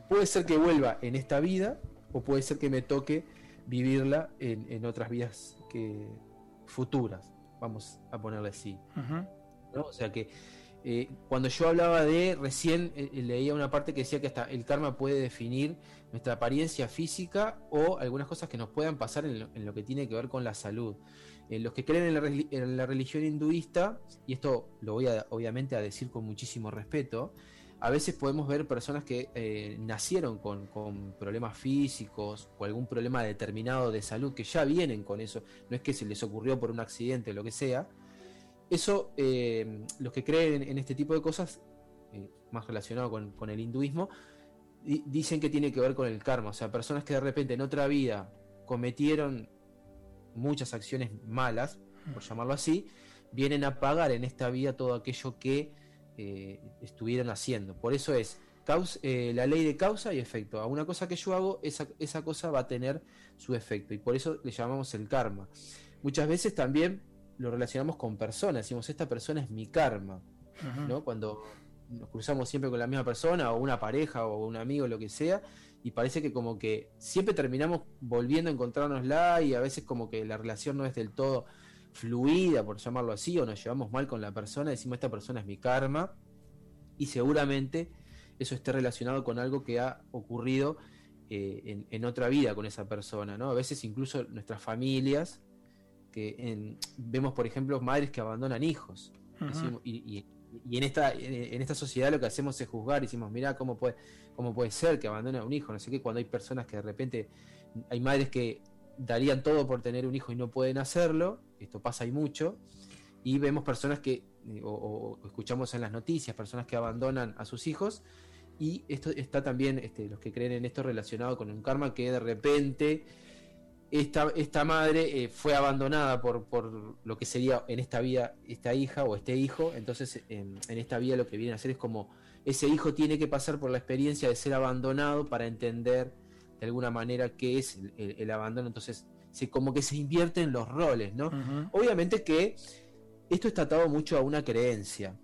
Puede ser que vuelva en esta vida, o puede ser que me toque vivirla en, en otras vidas que, futuras, vamos a ponerle así. ¿no? O sea que eh, cuando yo hablaba de, recién eh, eh, leía una parte que decía que hasta el karma puede definir nuestra apariencia física o algunas cosas que nos puedan pasar en lo, en lo que tiene que ver con la salud. Eh, los que creen en la, en la religión hinduista, y esto lo voy a, obviamente a decir con muchísimo respeto, a veces podemos ver personas que eh, nacieron con, con problemas físicos o algún problema determinado de salud que ya vienen con eso, no es que se les ocurrió por un accidente o lo que sea, eso, eh, los que creen en este tipo de cosas, eh, más relacionado con, con el hinduismo, di- dicen que tiene que ver con el karma. O sea, personas que de repente en otra vida cometieron muchas acciones malas, por llamarlo así, vienen a pagar en esta vida todo aquello que eh, estuvieron haciendo. Por eso es eh, la ley de causa y efecto. A una cosa que yo hago, esa, esa cosa va a tener su efecto. Y por eso le llamamos el karma. Muchas veces también lo relacionamos con personas. Decimos, esta persona es mi karma. ¿no? Cuando nos cruzamos siempre con la misma persona, o una pareja, o un amigo, lo que sea, y parece que como que siempre terminamos volviendo a encontrárnosla y a veces como que la relación no es del todo fluida, por llamarlo así, o nos llevamos mal con la persona, decimos esta persona es mi karma, y seguramente eso esté relacionado con algo que ha ocurrido eh, en, en otra vida con esa persona, ¿no? A veces incluso nuestras familias, que en- vemos por ejemplo madres que abandonan hijos. Decimos- y, y- y en esta en esta sociedad lo que hacemos es juzgar decimos mira cómo puede cómo puede ser que abandone a un hijo no sé qué cuando hay personas que de repente hay madres que darían todo por tener un hijo y no pueden hacerlo esto pasa y mucho y vemos personas que eh, o, escuchamos en las noticias personas que abandonan a sus hijos y esto está también este, los que creen en esto relacionado con un karma que de repente esta, esta madre eh, fue abandonada por, por lo que sería en esta vida esta hija o este hijo, entonces en, esta vida lo que viene a hacer es como ese hijo tiene que pasar por la experiencia de ser abandonado para entender de alguna manera qué es el- el abandono, entonces se, como que se invierten los roles, ¿no? Obviamente que esto está atado mucho a una creencia.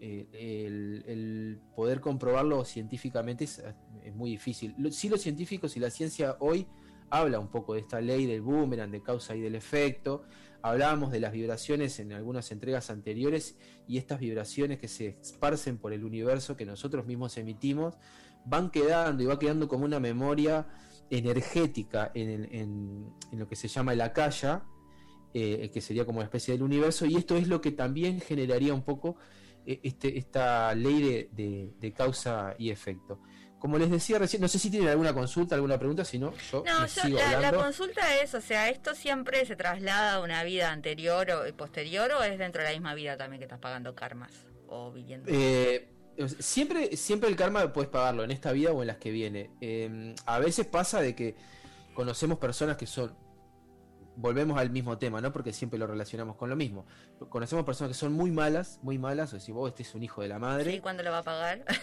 Eh, el, el poder comprobarlo científicamente es, es muy difícil. Lo- sí, los científicos y la ciencia hoy habla un poco de esta ley del boomerang, de causa y del efecto. Hablábamos de las vibraciones en algunas entregas anteriores y estas vibraciones que se esparcen por el universo que nosotros mismos emitimos van quedando y va quedando como una memoria energética en, en- en lo que se llama la calla, eh, que sería como una especie del universo, y esto es lo que también generaría un poco eh, este, esta ley de, de- de causa y efecto. Como les decía recién, no sé si tienen alguna consulta, alguna pregunta, si no, yo No, les yo, sigo la, consulta es, o sea, ¿esto siempre se traslada a una vida anterior o y posterior o es dentro de la misma vida también que estás pagando karmas o viviendo? Eh, siempre, siempre el karma puedes pagarlo en esta vida o en las que viene. Eh, a veces pasa de que conocemos personas que son. Volvemos al mismo tema, ¿no? Porque siempre lo relacionamos con lo mismo. Conocemos personas que son muy malas, muy malas, o decir, vos, este es un hijo de la madre. ¿Sí? ¿Cuándo lo va a pagar?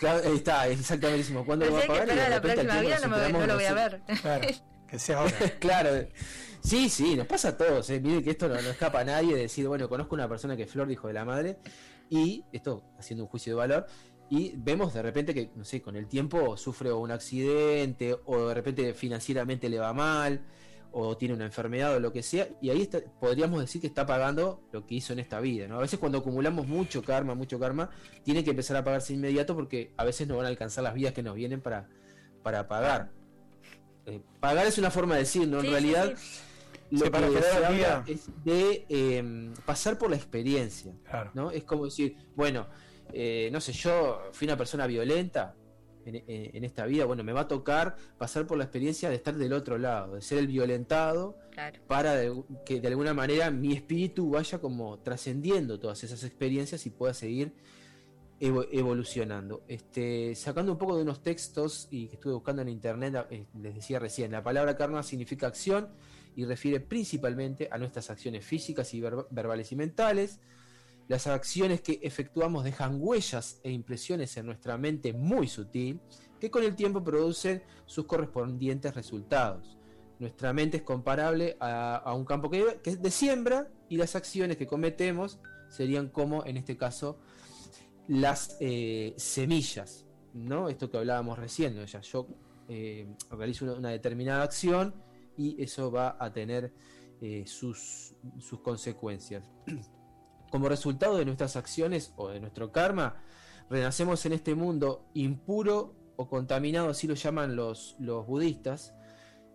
Claro, ahí está, exactamente. Decimos, ¿cuándo lo va a Así que pagar? Y de la próxima vida no, me- no lo voy a ver. Claro, que sea ahora. claro. Sí, sí, nos pasa a todos. ¿eh? Miren que esto no, no escapa a nadie de decir, bueno, conozco una persona que es Flor, hijo de la madre, y esto haciendo un juicio de valor, y vemos de repente que, no sé, con el tiempo sufre un accidente, o de repente financieramente le va mal, o tiene una enfermedad o lo que sea, y ahí está- podríamos decir que está pagando lo que hizo en esta vida. ¿no? A veces cuando acumulamos mucho karma, mucho karma, tiene que empezar a pagarse inmediato porque a veces no van a alcanzar las vidas que nos vienen para, para pagar. Eh, pagar es una forma de decir, ¿no? En sí, realidad, sí. Lo Sí, para que quedar se habla es de eh, pasar por la experiencia. Claro. ¿no? Es como decir, bueno, eh, no sé, yo fui una persona violenta en, en- en esta vida, bueno, me va a tocar pasar por la experiencia de estar del otro lado, de ser el violentado, Claro. para de- que de alguna manera mi espíritu vaya como trascendiendo todas esas experiencias y pueda seguir evo- evolucionando. Este, sacando un poco de unos textos y que estuve buscando en internet, eh, les decía recién, la palabra karma significa acción y refiere principalmente a nuestras acciones físicas y ver- verbales y mentales. Las acciones que efectuamos dejan huellas e impresiones en nuestra mente muy sutil, que con el tiempo producen sus correspondientes resultados. Nuestra mente es comparable a, un campo que, es de siembra y las acciones que cometemos serían como, en este caso, las eh, semillas, ¿no? Esto que hablábamos recién, ¿no? Ya yo eh, realizo una determinada acción y eso va a tener eh, sus, sus consecuencias. Como resultado de nuestras acciones o de nuestro karma, renacemos en este mundo impuro o contaminado, así lo llaman los, los budistas,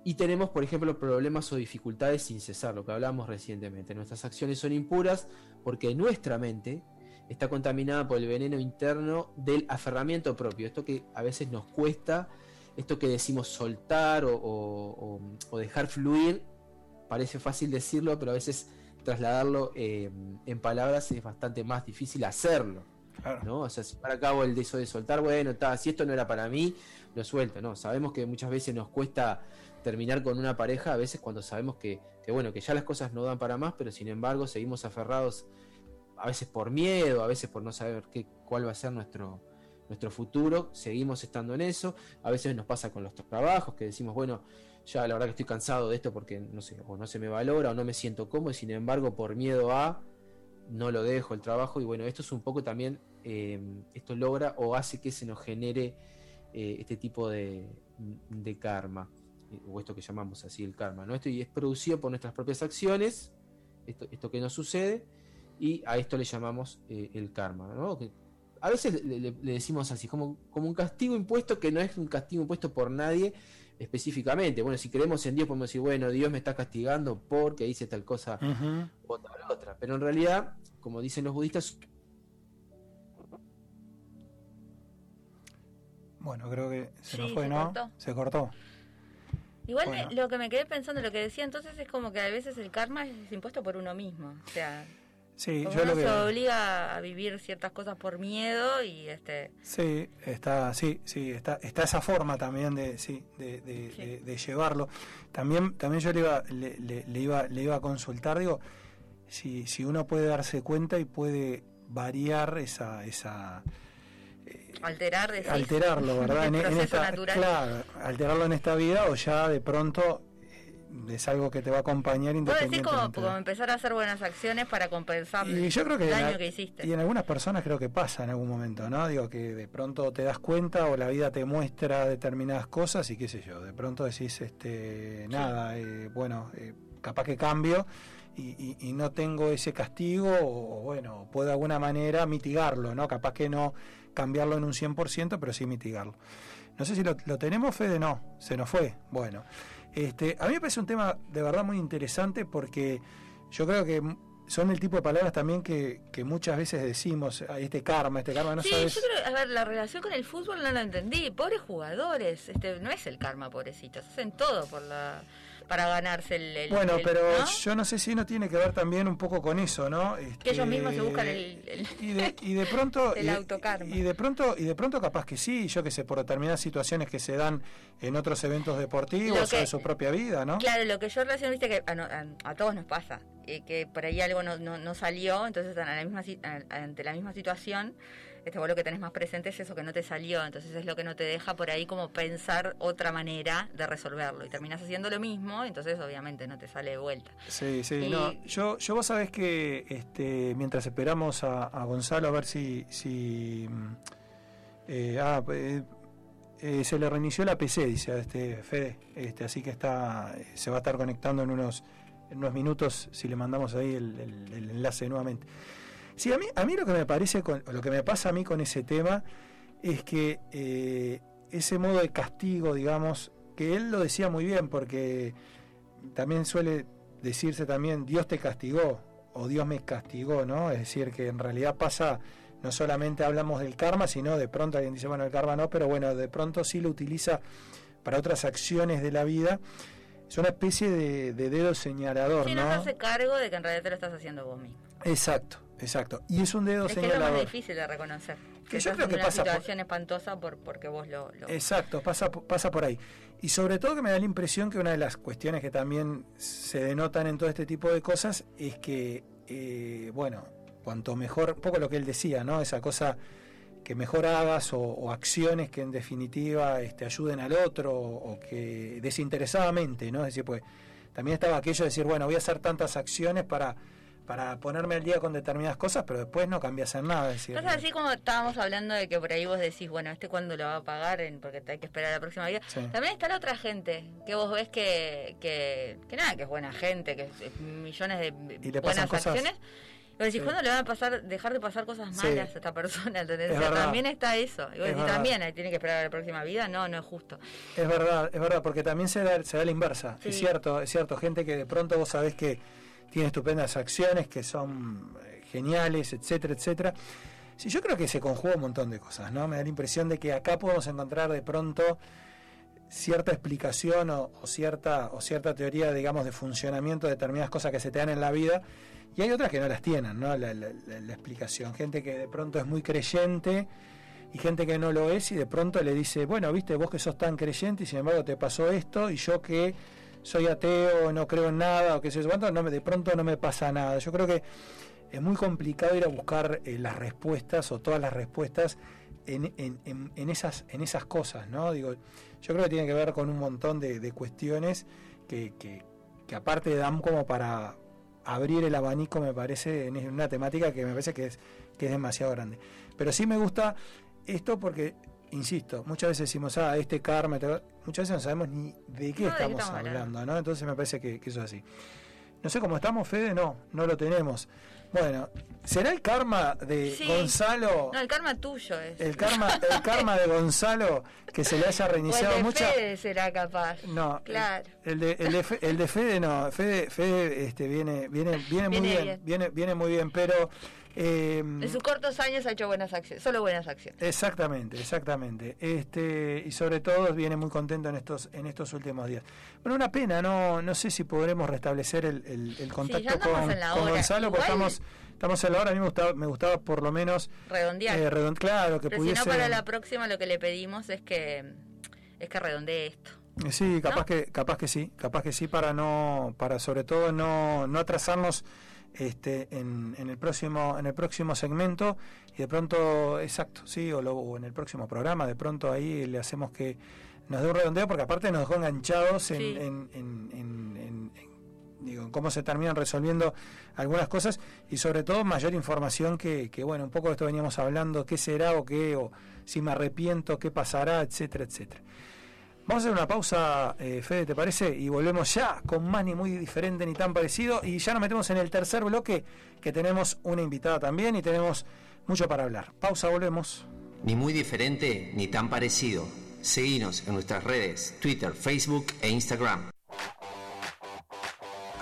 y tenemos, por ejemplo, problemas o dificultades sin cesar, lo que hablábamos recientemente. Nuestras acciones son impuras porque nuestra mente está contaminada por el veneno interno del aferramiento propio. Esto que a veces nos cuesta, esto que decimos soltar o, o- o- o dejar fluir, parece fácil decirlo, pero a veces trasladarlo eh, en palabras es bastante más difícil hacerlo. Claro. ¿no? O sea, si para cabo el de eso de soltar, bueno, está, si esto no era para mí, lo suelto, ¿no? Sabemos que muchas veces nos cuesta terminar con una pareja, a veces cuando sabemos que, que, bueno, que ya las cosas no dan para más, pero sin embargo seguimos aferrados, a veces por miedo, a veces por no saber qué, cuál va a ser nuestro, nuestro futuro, seguimos estando en eso. A veces nos pasa con los trabajos que decimos, bueno, ya la verdad que estoy cansado de esto porque no sé, o no se me valora o no me siento cómodo, y sin embargo, por miedo a no lo dejo el trabajo. Y bueno, esto es un poco también, eh, esto logra o hace que se nos genere eh, este tipo de, karma, eh, o esto que llamamos así el karma, ¿no? Y es producido por nuestras propias acciones, esto, esto que nos sucede, y a esto le llamamos el karma, ¿no? A veces le, le- le decimos así, como, como un castigo impuesto que no es un castigo impuesto por nadie específicamente. Bueno, si creemos en Dios podemos decir, bueno, Dios me está castigando porque hice tal cosa Ujú. o tal otra. Pero en realidad, como dicen los budistas, Bueno, creo que se Sí, nos fue, se ¿no? cortó. Se cortó. Igual me- lo que me quedé pensando, lo que decía entonces es como que a veces el karma es impuesto por uno mismo. O sea, Sí, como yo uno lo se obliga a vivir ciertas cosas por miedo y este Sí, está, sí, sí, está, está esa forma también de, sí, de, de- Sí. de- de llevarlo. También, también yo le iba, le, le- le iba, le iba a consultar, digo, si, si uno puede darse cuenta y puede variar esa, esa alterar, decís, alterarlo, ¿verdad? En, en proceso esta, natural. claro, alterarlo en esta vida o ya de pronto eh, es algo que te va a acompañar Vos decís como, independientemente. como empezar a hacer buenas acciones para compensar Y yo creo que el daño la- que hiciste. Y en algunas personas creo que pasa en algún momento, ¿no? Digo que de pronto te das cuenta o la vida te muestra determinadas cosas y qué sé yo, de pronto decís, este, nada, eh, bueno, eh, capaz que cambio y, y- y no tengo ese castigo o, o bueno, puedo de alguna manera mitigarlo, ¿no? Capaz que no cambiarlo en un 100%, pero sí mitigarlo. No sé si lo, lo tenemos, Fede, no, se nos fue. Bueno, este, a mí me parece un tema de verdad muy interesante porque yo creo que son el tipo de palabras también que, que muchas veces decimos, "Ay, este karma, este karma, no sí, sabes. yo creo, a ver, la relación con el fútbol no la entendí. Pobres jugadores, este, no es el karma, pobrecitos, hacen todo por la, para ganarse el, el- Bueno, el- pero ¿no? yo no sé si no tiene que ver también un poco con eso, ¿no? que ellos Este, mismos se buscan el, y de, y de pronto El y de- y de pronto y de pronto capaz que sí yo que sé por determinadas situaciones que se dan en otros eventos deportivos que- o en su propia vida no Claro, lo que yo recién viste que a, a- a todos nos pasa, eh, que por ahí algo no, no, no salió, entonces están a la misma, ante la misma situación, este, vos lo que tenés más presente es eso que no te salió, entonces es lo que no te deja por ahí como pensar otra manera de resolverlo y terminás haciendo lo mismo, entonces obviamente no te sale de vuelta. sí sí Y- no yo yo vos sabés que este mientras esperamos a, a Gonzalo a ver si si mm, eh, ah, eh, eh, se le reinició la PC dice a este Fede este así que está se va a estar conectando en unos en unos minutos si le mandamos ahí el, el- el enlace nuevamente Sí, a mí, a mí lo que me parece, con, lo que me pasa a mí con ese tema es que eh, ese modo de castigo, digamos, que él lo decía muy bien, porque también suele decirse también, Dios te castigó o Dios me castigó, ¿no? Es decir, que en realidad pasa, no solamente hablamos del karma, sino de pronto alguien dice, bueno, el karma no, pero bueno, de pronto sí lo utiliza para otras acciones de la vida. Es una especie de, de dedo señalador, Si ¿no? no se hace cargo de que en realidad te lo estás haciendo vos mismo. Exacto, exacto. Y es un dedo Es que es lo más difícil de reconocer. Que yo creo que una pasa por- situación espantosa por, porque vos lo... lo- Exacto, pasa, pasa por ahí. Y sobre todo que me da la impresión que una de las cuestiones que también se denotan en todo este tipo de cosas es que, eh, bueno, cuanto mejor, un poco lo que él decía, ¿no? Esa cosa que mejor hagas o, o acciones que en definitiva este, ayuden al otro o, o que desinteresadamente, ¿no? Es decir, pues también estaba aquello de decir, bueno, voy a hacer tantas acciones para, para ponerme al día con determinadas cosas, pero después no cambias en nada. Es Entonces, así como estábamos hablando de que por ahí vos decís, bueno, este cuándo lo va a pagar, en, porque te hay que esperar a la próxima vida. Sí. También está la otra gente, que vos ves que, que, que nada, que es buena gente, que es, es millones de Y le buenas pasan cosas. acciones. Vos decís, Sí. ¿cuándo le van a pasar, dejar de pasar cosas Sí. malas a esta persona? ¿entendés? Es O sea, verdad. también está eso. Y vos Es decís, también, ahí tiene que esperar a la próxima vida. No, no es justo. Es verdad, es verdad, porque también se da, se da la inversa. Es cierto, es cierto. Gente que de pronto vos sabés que tiene estupendas acciones, que son eh, geniales, etcétera, etcétera. Sí, yo creo que se conjuga un montón de cosas, ¿no? Me da la impresión de que acá podemos encontrar de pronto cierta explicación o, cierta o cierta teoría, digamos, de funcionamiento de determinadas cosas que se te dan en la vida y hay otras que no las tienen, ¿no? La- la explicación. Gente que de pronto es muy creyente y gente que no lo es y de pronto le dice, bueno, viste, vos que sos tan creyente y sin embargo te pasó esto y yo que soy ateo, no creo en nada o qué sé yo no me, de pronto no me pasa nada. Yo creo que es muy complicado ir a buscar eh, las respuestas o todas las respuestas en, en- en- esas, en esas cosas, ¿no? Digo, yo creo que tiene que ver con un montón de, de cuestiones que, que- que aparte dan como para abrir el abanico, me parece, en una temática que me parece que es, que es demasiado grande. Pero sí me gusta esto porque, insisto, muchas veces decimos, ah, este karma, muchas veces no sabemos ni de qué No, estamos estamos hablando, hablando. ¿no? Entonces me parece que, que eso es así. No sé cómo estamos, Fede, no, no lo tenemos. Bueno, ¿será el karma de Sí. Gonzalo? No, el karma tuyo es. El karma, el karma de Gonzalo que se le haya o el reiniciado de mucha. Fede será capaz. No, Claro. el de, el de, Fe- el de Fede no, Fede, Fede este, viene, viene, viene muy bien. viene, viene muy bien, pero eh, En sus cortos años ha hecho buenas acciones, solo buenas acciones. exactamente, exactamente. Este, y sobre todo viene muy contento en estos, en estos últimos días. Bueno, una pena, no, no sé si podremos restablecer el, el- el contacto con. Gonzalo, porque estamos, estamos en la hora, a mí me gustaba, me gustaba por lo menos Redondear. eh, claro, que Pero pudiese. si no, para la próxima lo que le pedimos es que es que redondee esto. Eh, Sí, capaz ¿No? que capaz que sí, capaz que sí para no para sobre todo no, no atrasarnos este en, en el próximo en el próximo segmento y de pronto exacto, sí, o, lo- o en el próximo programa, de pronto ahí le hacemos que nos dé un redondeo porque aparte nos dejó enganchados en, Sí. en, en- en- en- en- digo, en cómo se terminan resolviendo algunas cosas y sobre todo mayor información que, que bueno, un poco de esto veníamos hablando, qué será o qué, o si me arrepiento, qué pasará, etcétera, etcétera. Vamos a hacer una pausa, eh, Fede, ¿te parece? Y volvemos ya con más ni muy diferente ni tan parecido. Y ya nos metemos en el tercer bloque, que tenemos una invitada también y tenemos mucho para hablar. Pausa, volvemos. Ni muy diferente ni tan parecido. Seguinos en nuestras redes, Twitter, Facebook e Instagram.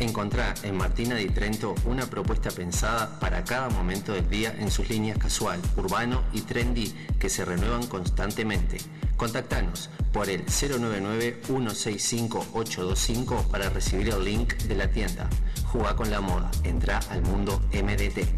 Encontrá en Martina di Trento una propuesta pensada para cada momento del día en sus líneas casual, urbano y trendy que se renuevan constantemente. Contactanos por el 099-165-825 para recibir el link de la tienda. Jugá con la moda, entra al mundo MDT.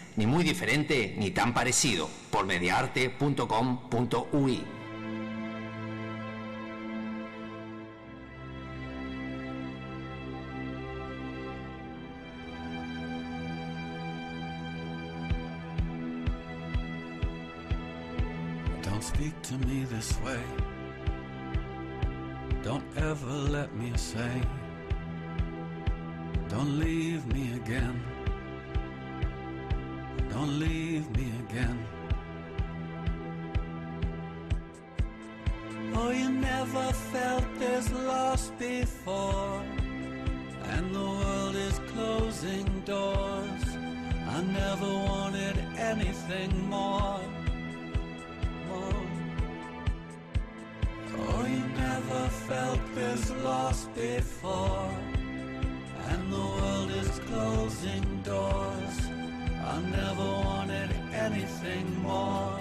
Ni muy diferente ni tan parecido por mediarte.com.ui. Don't speak to me this way. Don't ever let me say. Don't leave me again. Don't leave me again. Oh, you never felt this lost before. And the world is closing doors. I never wanted anything more. Oh, you never felt this loss before. And the world is closing doors. I never wanted anything more.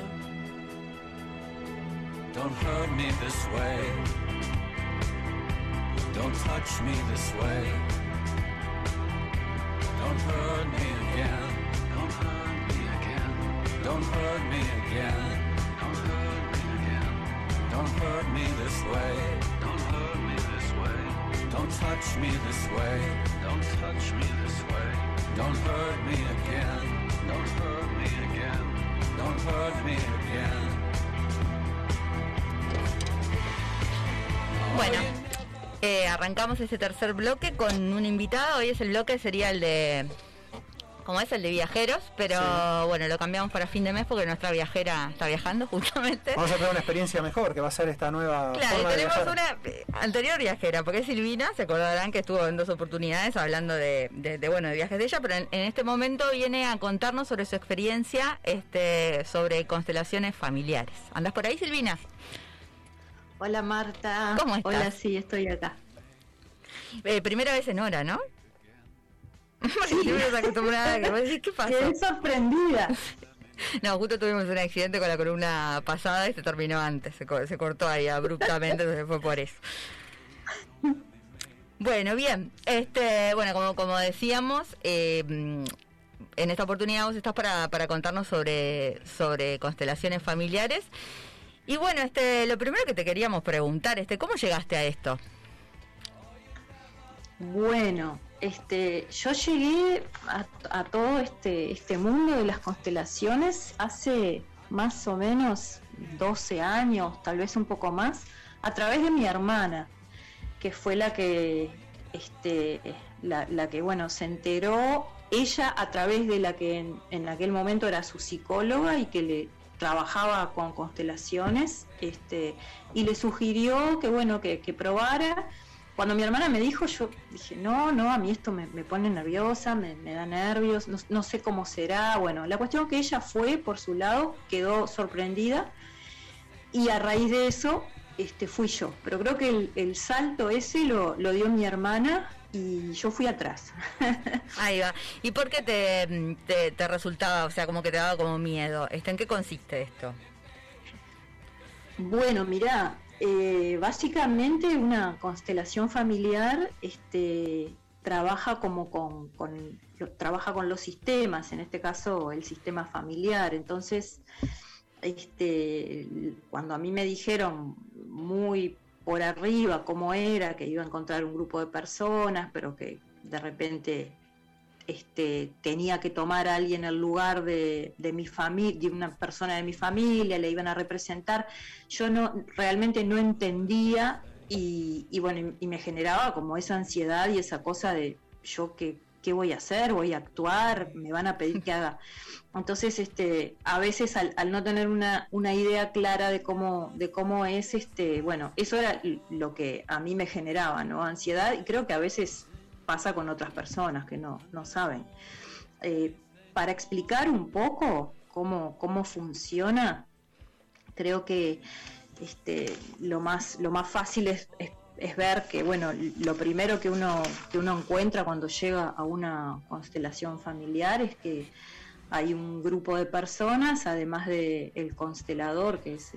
Don't hurt me this way. Don't touch me this way. Don't hurt me again. Don't hurt me again. Don't hurt me again. Don't hurt me again. Don't hurt me this way. Don't hurt me this way. Don't touch me this way. Don't touch me this way. Don't hurt me again. Don't hurt me again. Don't hurt me again. Bueno, eh, arrancamos ese tercer bloque con un invitado. Hoy es el bloque, sería el de. Como es el de viajeros, pero bueno, lo cambiamos para fin de mes porque nuestra viajera está viajando justamente. Vamos a tener una experiencia mejor que va a ser esta nueva Claro, forma y de tenemos una eh, anterior viajera, porque es Silvina, se acordarán que estuvo en dos oportunidades hablando de, de- de, bueno de viajes de ella, pero en, en este momento viene a contarnos sobre su experiencia este, sobre constelaciones familiares. ¿Andás por ahí, Silvina? Hola Marta. ¿Cómo estás? Hola, sí, estoy acá. Eh, primera vez en hora, ¿no? Decís, ¿qué pasó? Quedé sorprendida. No, justo tuvimos un accidente con la columna pasada y se terminó antes, se, co- se cortó ahí abruptamente, entonces fue por eso. Bueno, bien, este, bueno, como, como decíamos, eh, en esta oportunidad vos estás para, para contarnos sobre, sobre constelaciones familiares. Y bueno, este, lo primero que te queríamos preguntar, este, ¿cómo llegaste a esto? Bueno, este, yo llegué a, todo este, este mundo de las constelaciones hace más o menos 12 años, tal vez un poco más, a través de mi hermana, que fue la que, este, la, que bueno, se enteró, ella a través de la que en, aquel momento era su psicóloga y que le trabajaba con constelaciones, este, y le sugirió que bueno, que probara. Cuando mi hermana me dijo, yo dije, no, no, a mí esto me, me pone nerviosa, me, me da nervios, no, no sé cómo será. Bueno, la cuestión que ella fue por su lado, quedó sorprendida y a raíz de eso este, fui yo. Pero creo que el, el salto ese lo, lo dio mi hermana y yo fui atrás. Ahí va. ¿Y por qué te, te, te resultaba, o sea, como que te daba como miedo? ¿En qué consiste esto? Bueno, mirá, eh, básicamente una constelación familiar este, trabaja como con, trabaja con los sistemas, en este caso el sistema familiar. Entonces, este, cuando a mí me dijeron muy por arriba cómo era, que iba a encontrar un grupo de personas, pero que de repente este, tenía que tomar a alguien el lugar de, de mi familia, de una persona de mi familia, le iban a representar. Yo no realmente no entendía y, y bueno, y, y me generaba como esa ansiedad y esa cosa de yo qué, qué voy a hacer, voy a actuar, me van a pedir que haga. Entonces, este, a veces al, al no tener una, una idea clara de cómo, de cómo es, este, bueno, eso era lo que a mí me generaba, ¿no? Ansiedad, y creo que a veces pasa con otras personas que no, no saben. Eh, para explicar un poco cómo, cómo funciona, creo que este, lo, más, lo más fácil es, es- ver que, bueno, lo primero que uno, que uno encuentra cuando llega a una constelación familiar es que hay un grupo de personas, además de el constelador, que es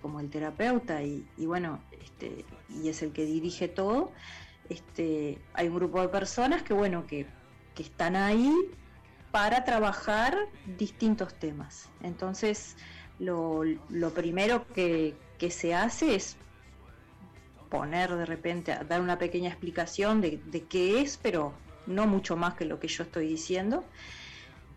como el terapeuta, y, y bueno, este, y es el que dirige todo, este, hay un grupo de personas que, bueno, que, que están ahí para trabajar distintos temas. Entonces, lo, lo primero que, que se hace es poner de repente, dar una pequeña explicación de, de qué es, pero no mucho más que lo que yo estoy diciendo.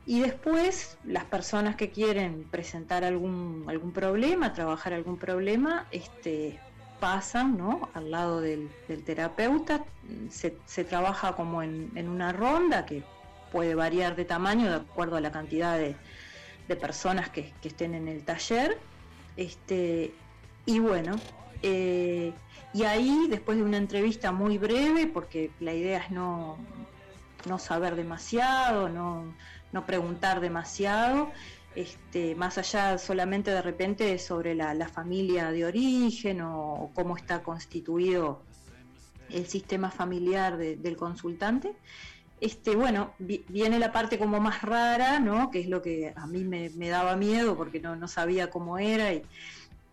Y después las personas que quieren presentar algún, algún problema, trabajar algún problema, este, pasan ¿no? al lado del, terapeuta, se, se trabaja como en, una ronda que puede variar de tamaño de acuerdo a la cantidad de, personas que, que estén en el taller. Este, y bueno, eh, y ahí después de una entrevista muy breve, porque la idea es no, no saber demasiado, no, no preguntar demasiado, este, más allá solamente de repente sobre la, familia de origen o, cómo está constituido el sistema familiar de- del consultante. Este, bueno, vi- viene la parte como más rara, ¿no? Que es lo que a mí me, me daba miedo porque no, no sabía cómo era, y,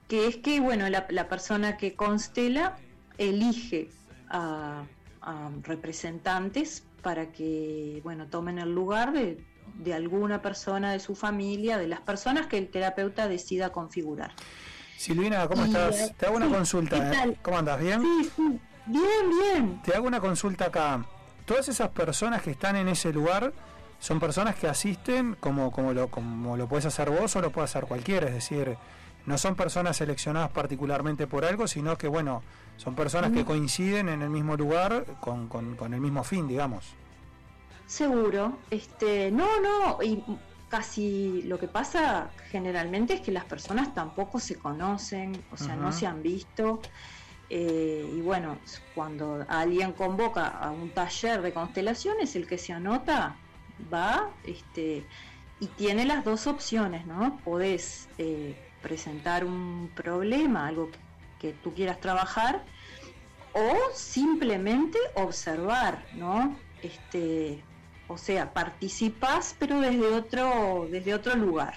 que es que, bueno, la, la persona que constela elige a, a representantes para que, bueno, tomen el lugar de, de alguna persona de su familia, de las personas que el terapeuta decida configurar. Silvina, ¿cómo Y, estás? eh, Te hago una sí, consulta. ¿qué ¿eh? tal? ¿Cómo andas? ¿Bien? Sí, sí, bien, bien. Te hago una consulta acá. Todas esas personas que están en ese lugar son personas que asisten como, como, lo, como lo puedes hacer vos o lo puede hacer cualquiera. Es decir, no son personas seleccionadas particularmente por algo, sino que, bueno, son personas que coinciden en el mismo lugar con, con, con el mismo fin, digamos. Seguro, este, no, no, y casi lo que pasa generalmente es que las personas tampoco se conocen, o sea, no se han visto. eh, y bueno, cuando alguien convoca a un taller de constelaciones, el que se anota va este, y tiene las dos opciones, ¿no? Podés eh, presentar un problema, algo que, que tú quieras trabajar, o simplemente observar, ¿no? Este, o sea, participás pero desde otro, desde otro lugar.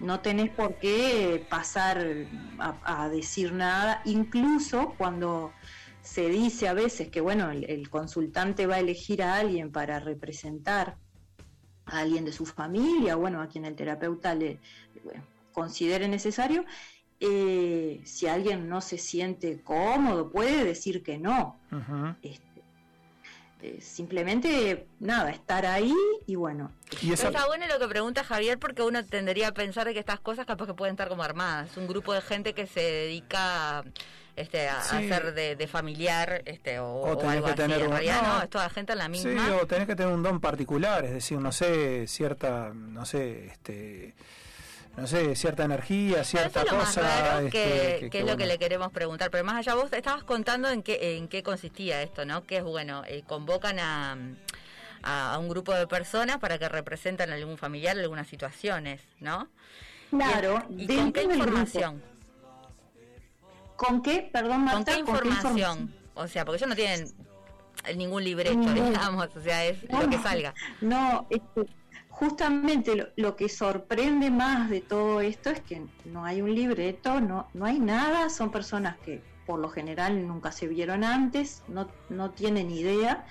No tenés por qué pasar a, a decir nada, incluso cuando se dice a veces que bueno, el, el consultante va a elegir a alguien para representar a alguien de su familia, bueno, a quien el terapeuta le bueno, considere necesario. eh, si alguien no se siente cómodo, puede decir que no. Este, eh, simplemente, nada, estar ahí y bueno. Y esa, Está bueno lo que pregunta Javier porque uno tendería a pensar de que estas cosas capaz que pueden estar como armadas. Un grupo de gente que se dedica este, a, Sí. hacer de, de familiar este, o, O o tenés algo que así. tener En un- realidad no. no, es toda la gente en la Sí, misma. o tenés que tener un don particular, es decir, no sé, cierta, no sé, este, no sé, cierta energía, cierta eso es lo más cosa. raro este, que, que es lo que le queremos preguntar. Pero más allá, vos estabas contando en qué, en qué consistía esto, ¿no? Que es bueno, eh, convocan a, a, a un grupo de personas para que representan a algún familiar en algunas situaciones, ¿no? Claro, ¿Y, y con qué información? ¿Con qué? Perdón, Marta. ¿Con qué información? O sea, porque ellos no tienen ningún libreto, Ningún. digamos, o sea, es lo que salga. No, este, justamente lo, que sorprende más de todo esto es que no hay un libreto, no, no hay nada, son personas que por lo general nunca se vieron antes, no, no tienen idea.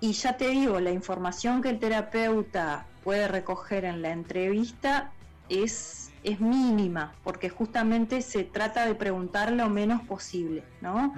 Y ya te digo, la información que el terapeuta puede recoger en la entrevista es, es mínima, porque justamente se trata de preguntar lo menos posible, ¿no?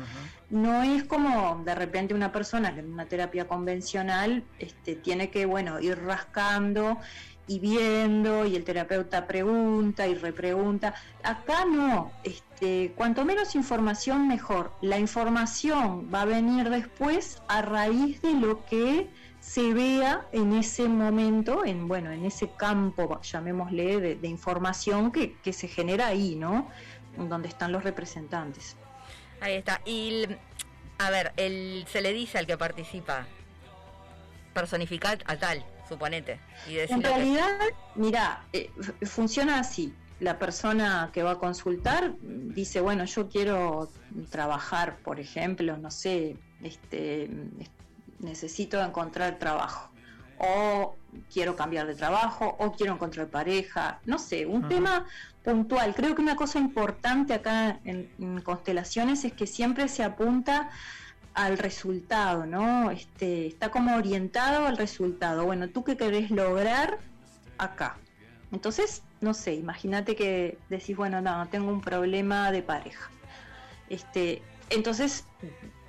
No es como de repente una persona que en una terapia convencional este, tiene que bueno ir rascando y viendo y el terapeuta pregunta y repregunta. Acá no este cuanto menos información mejor. La información va a venir después a raíz de lo que se vea en ese momento en bueno en ese campo llamémosle de, de información que, que se genera ahí no donde están los representantes Ahí está. Y, a ver, el, se le dice al que participa, personificar a tal, suponete. Y En que- realidad, mira, eh, funciona así. La persona que va a consultar dice, bueno, yo quiero trabajar, por ejemplo, no sé, este, es- necesito encontrar trabajo, o quiero cambiar de trabajo, o quiero encontrar pareja, no sé, un tema puntual. Creo que una cosa importante acá en, en constelaciones es que siempre se apunta al resultado, ¿no? Este, está como orientado al resultado. Bueno, ¿tú qué querés lograr acá? Entonces, no sé, imagínate que decís, bueno, no, tengo un problema de pareja. Este, entonces,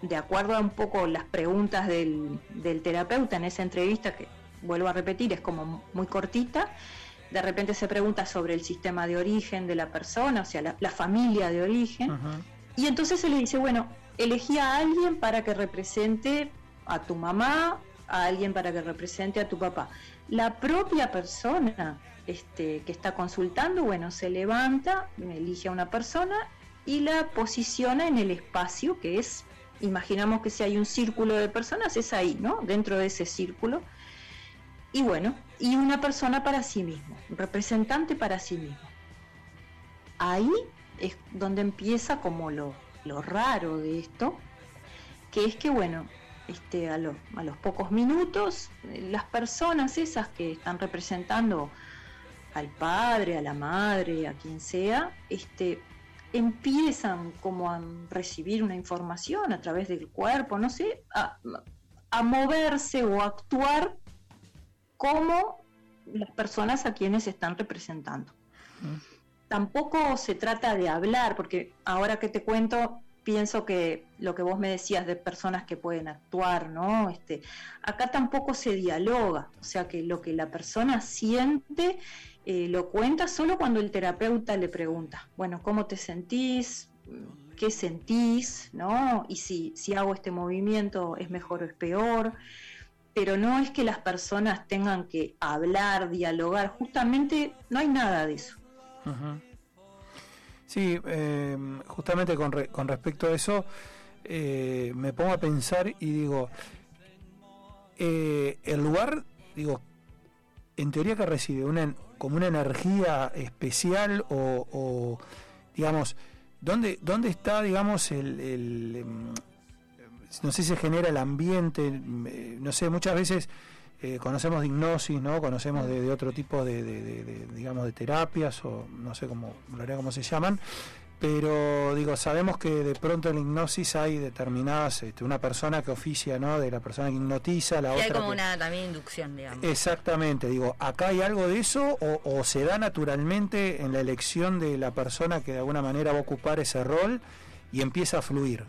de acuerdo a un poco las preguntas del, del terapeuta en esa entrevista, que vuelvo a repetir, es como muy cortita, de repente se pregunta sobre el sistema de origen de la persona, o sea, la, la familia de origen, y entonces se le dice, bueno, elegí a alguien para que represente a tu mamá, a alguien para que represente a tu papá. La propia persona este, que está consultando, bueno, se levanta, elige a una persona y la posiciona en el espacio que es, imaginamos que si hay un círculo de personas, es ahí, ¿no? Dentro de ese círculo. y bueno, y una persona para sí mismo, representante para sí mismo. Ahí es donde empieza como lo, lo raro de esto, que es que bueno, este, a, a los pocos minutos, eh, las personas esas que están representando al padre, a la madre, a quien sea, este, empiezan como a recibir una información a través del cuerpo, no sé, a, a moverse o a actuar como las personas a quienes están representando. Tampoco se trata de hablar, porque ahora que te cuento, pienso que lo que vos me decías de personas que pueden actuar, ¿no? Este, acá tampoco se dialoga, o sea que lo que la persona siente eh, lo cuenta solo cuando el terapeuta le pregunta, bueno, ¿cómo te sentís? ¿Qué sentís? ¿No? Y si, si hago este movimiento es mejor o es peor. Pero no es que las personas tengan que hablar, dialogar, justamente no hay nada de eso. Ujú. Sí, eh, justamente con, re- con respecto a eso, eh, me pongo a pensar y digo, eh, el lugar, digo, en teoría que recibe una como una energía especial o, o, digamos, ¿dónde, dónde está, digamos, el, el, em, no sé si se genera el ambiente, eh, no sé, muchas veces eh, conocemos de hipnosis, ¿no? Conocemos de, de otro tipo de, de- de- de, digamos, de terapias o no sé cómo, cómo se llaman, pero digo, sabemos que de pronto en la hipnosis hay determinadas, este, una persona que oficia, ¿no? De la persona que hipnotiza, la Y hay otra como que- una también inducción, digamos. Exactamente, digo, ¿acá hay algo de eso o, o se da naturalmente en la elección de la persona que de alguna manera va a ocupar ese rol y empieza a fluir?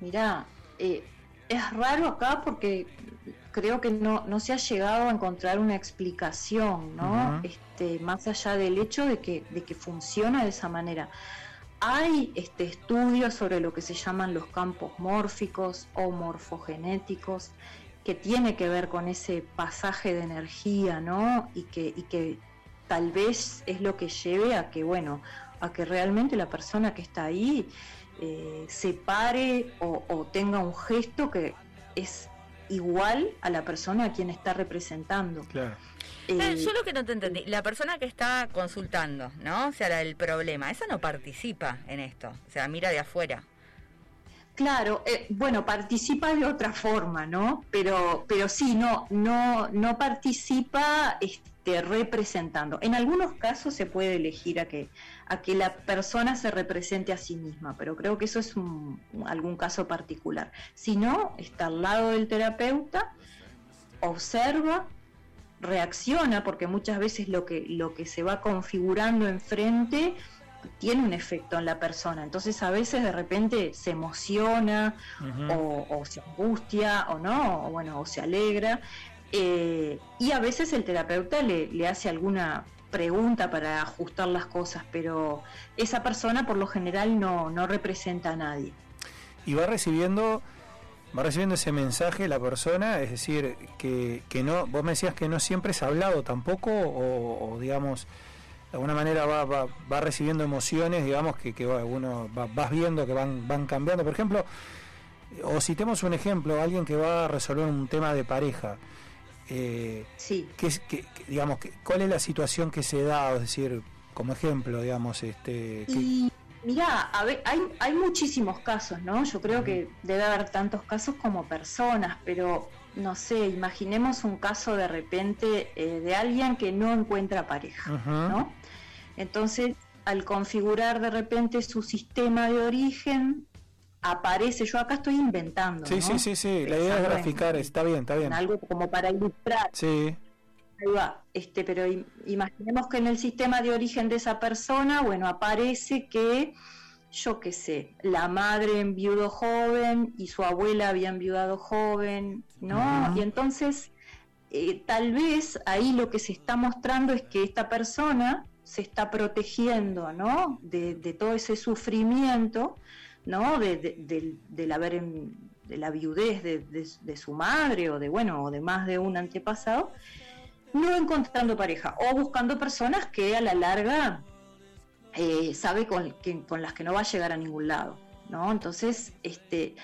Mirá, eh, es raro acá porque creo que no, no se ha llegado a encontrar una explicación, ¿no? Este, más allá del hecho de que, de que funciona de esa manera. Hay este, estudios sobre lo que se llaman los campos mórficos o morfogenéticos, que tiene que ver con ese pasaje de energía, ¿no? Y que, y que tal vez es lo que lleve a que, bueno, a que realmente la persona que está ahí eh, se pare o, o tenga un gesto que es igual a la persona a quien está representando. Claro. Eh, Eh, yo lo que no te entendí, la persona que está consultando, ¿no? O sea, la- el problema, esa no participa en esto, o sea, mira de afuera. Claro, eh, bueno, participa de otra forma, ¿no? Pero, pero sí, no, no, no participa este, representando. En algunos casos se puede elegir a que, a que la persona se represente a sí misma, pero creo que eso es un- algún caso particular. Si no, está al lado del terapeuta, observa, reacciona, porque muchas veces lo que, lo que se va configurando enfrente tiene un efecto en la persona. Entonces a veces de repente se emociona o, o se angustia o no, o bueno, o se alegra. eh, y a veces el terapeuta le, le hace alguna pregunta para ajustar las cosas, pero esa persona por lo general no, no representa a nadie. Y va recibiendo va recibiendo ese mensaje la persona, es decir, que, que no, vos me decías que no siempre es hablado tampoco, o, digamos, de alguna manera va, va, va recibiendo emociones, digamos, que, que uno va- vas viendo que van, van cambiando. Por ejemplo, o citemos un ejemplo, alguien que va a resolver un tema de pareja. Eh, Sí. ¿qué es- qué- qué- digamos, qué- ¿Cuál es la situación que se da? Es decir, como ejemplo, digamos, este, que- Y mira, a ver, hay, hay muchísimos casos, ¿no? Yo creo que debe haber tantos casos como personas, pero no sé, imaginemos un caso de repente eh, de alguien que no encuentra pareja. ¿no? Entonces, al configurar de repente su sistema de origen, aparece, yo acá estoy inventando, Sí, ¿no? sí, sí, sí, la idea es en- graficar, está bien, está bien. en algo como para ilustrar. Sí, Ahí va, este, pero im- imaginemos que en el sistema de origen de esa persona, bueno, aparece que, yo qué sé, la madre enviudó joven y su abuela había enviudado joven, ¿no? Y entonces, eh, tal vez ahí lo que se está mostrando es que esta persona se está protegiendo, ¿no? De, de todo ese sufrimiento, ¿no? De, de- del, del haber, en- de la viudez de, de- su madre o de, bueno, o de más de un antepasado no encontrando pareja o buscando personas que a la larga eh, sabe con, que- con las que no va a llegar a ningún lado, ¿no? Entonces, este,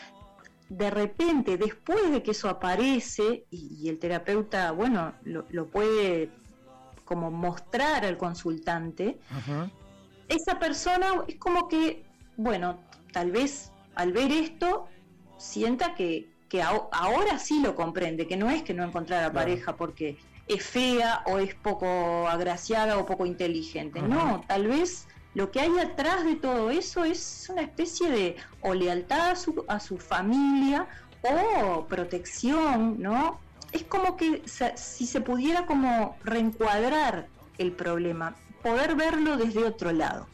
de repente, después de que eso aparece, y, y el terapeuta, bueno, lo, lo puede como mostrar al consultante, esa persona es como que, bueno, tal vez al ver esto sienta que, que ahora sí lo comprende, que no es que no encontrara Claro. pareja porque es fea o es poco agraciada o poco inteligente. Ajá. No, tal vez lo que hay atrás de todo eso es una especie de o lealtad a su, a su familia o protección, ¿no? Es como que si se pudiera como reencuadrar el problema, poder verlo desde otro lado.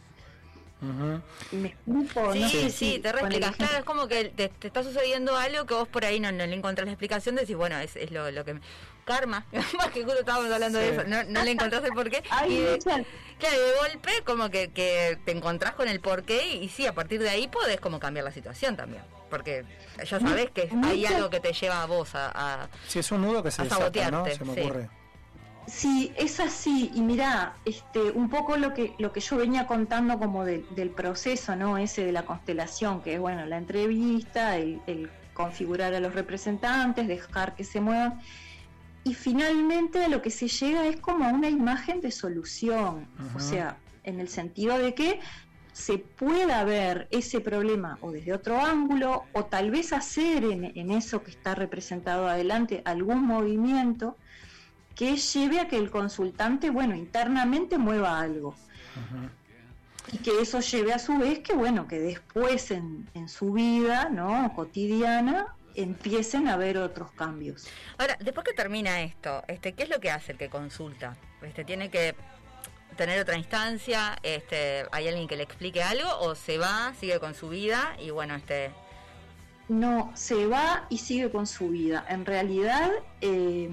¿Me explico? Sí, No sé sí, si te reexplicas. Claro, es como que te, te está sucediendo algo que vos por ahí no, no le encontrás la explicación. Decís, bueno, es, es lo, lo que. me- Karma, más que justo estábamos hablando de eso. No, no le encontrás el porqué. Hay y de, claro, de golpe, como que, que te encontrás con el porqué. Y, sí, a partir de ahí podés como cambiar la situación también. Porque ya sabés que hay algo que te lleva a vos a. a- Sí, es un nudo que se desata, Se me sí. ocurre. Sí, es así. Y mira, este, un poco lo que lo que yo venía contando como del- del proceso, ¿no? Ese de la constelación, que es bueno, la entrevista, el, el configurar a los representantes, dejar que se muevan. Y finalmente a lo que se llega es como a una imagen de solución. O sea, en el sentido de que se pueda ver ese problema o desde otro ángulo, o tal vez hacer en, en eso que está representado adelante algún movimiento que lleve a que el consultante, bueno, internamente mueva algo. Y que eso lleve a su vez que, bueno, que después en, en su vida, ¿no? Cotidiana, empiecen a haber otros cambios. Ahora, después que termina esto, este, ¿qué es lo que hace el que consulta? Este, ¿Tiene que tener otra instancia? Este, ¿Hay alguien que le explique algo? ¿O se va, sigue con su vida? Y bueno, este. No, se va y sigue con su vida. En realidad, eh,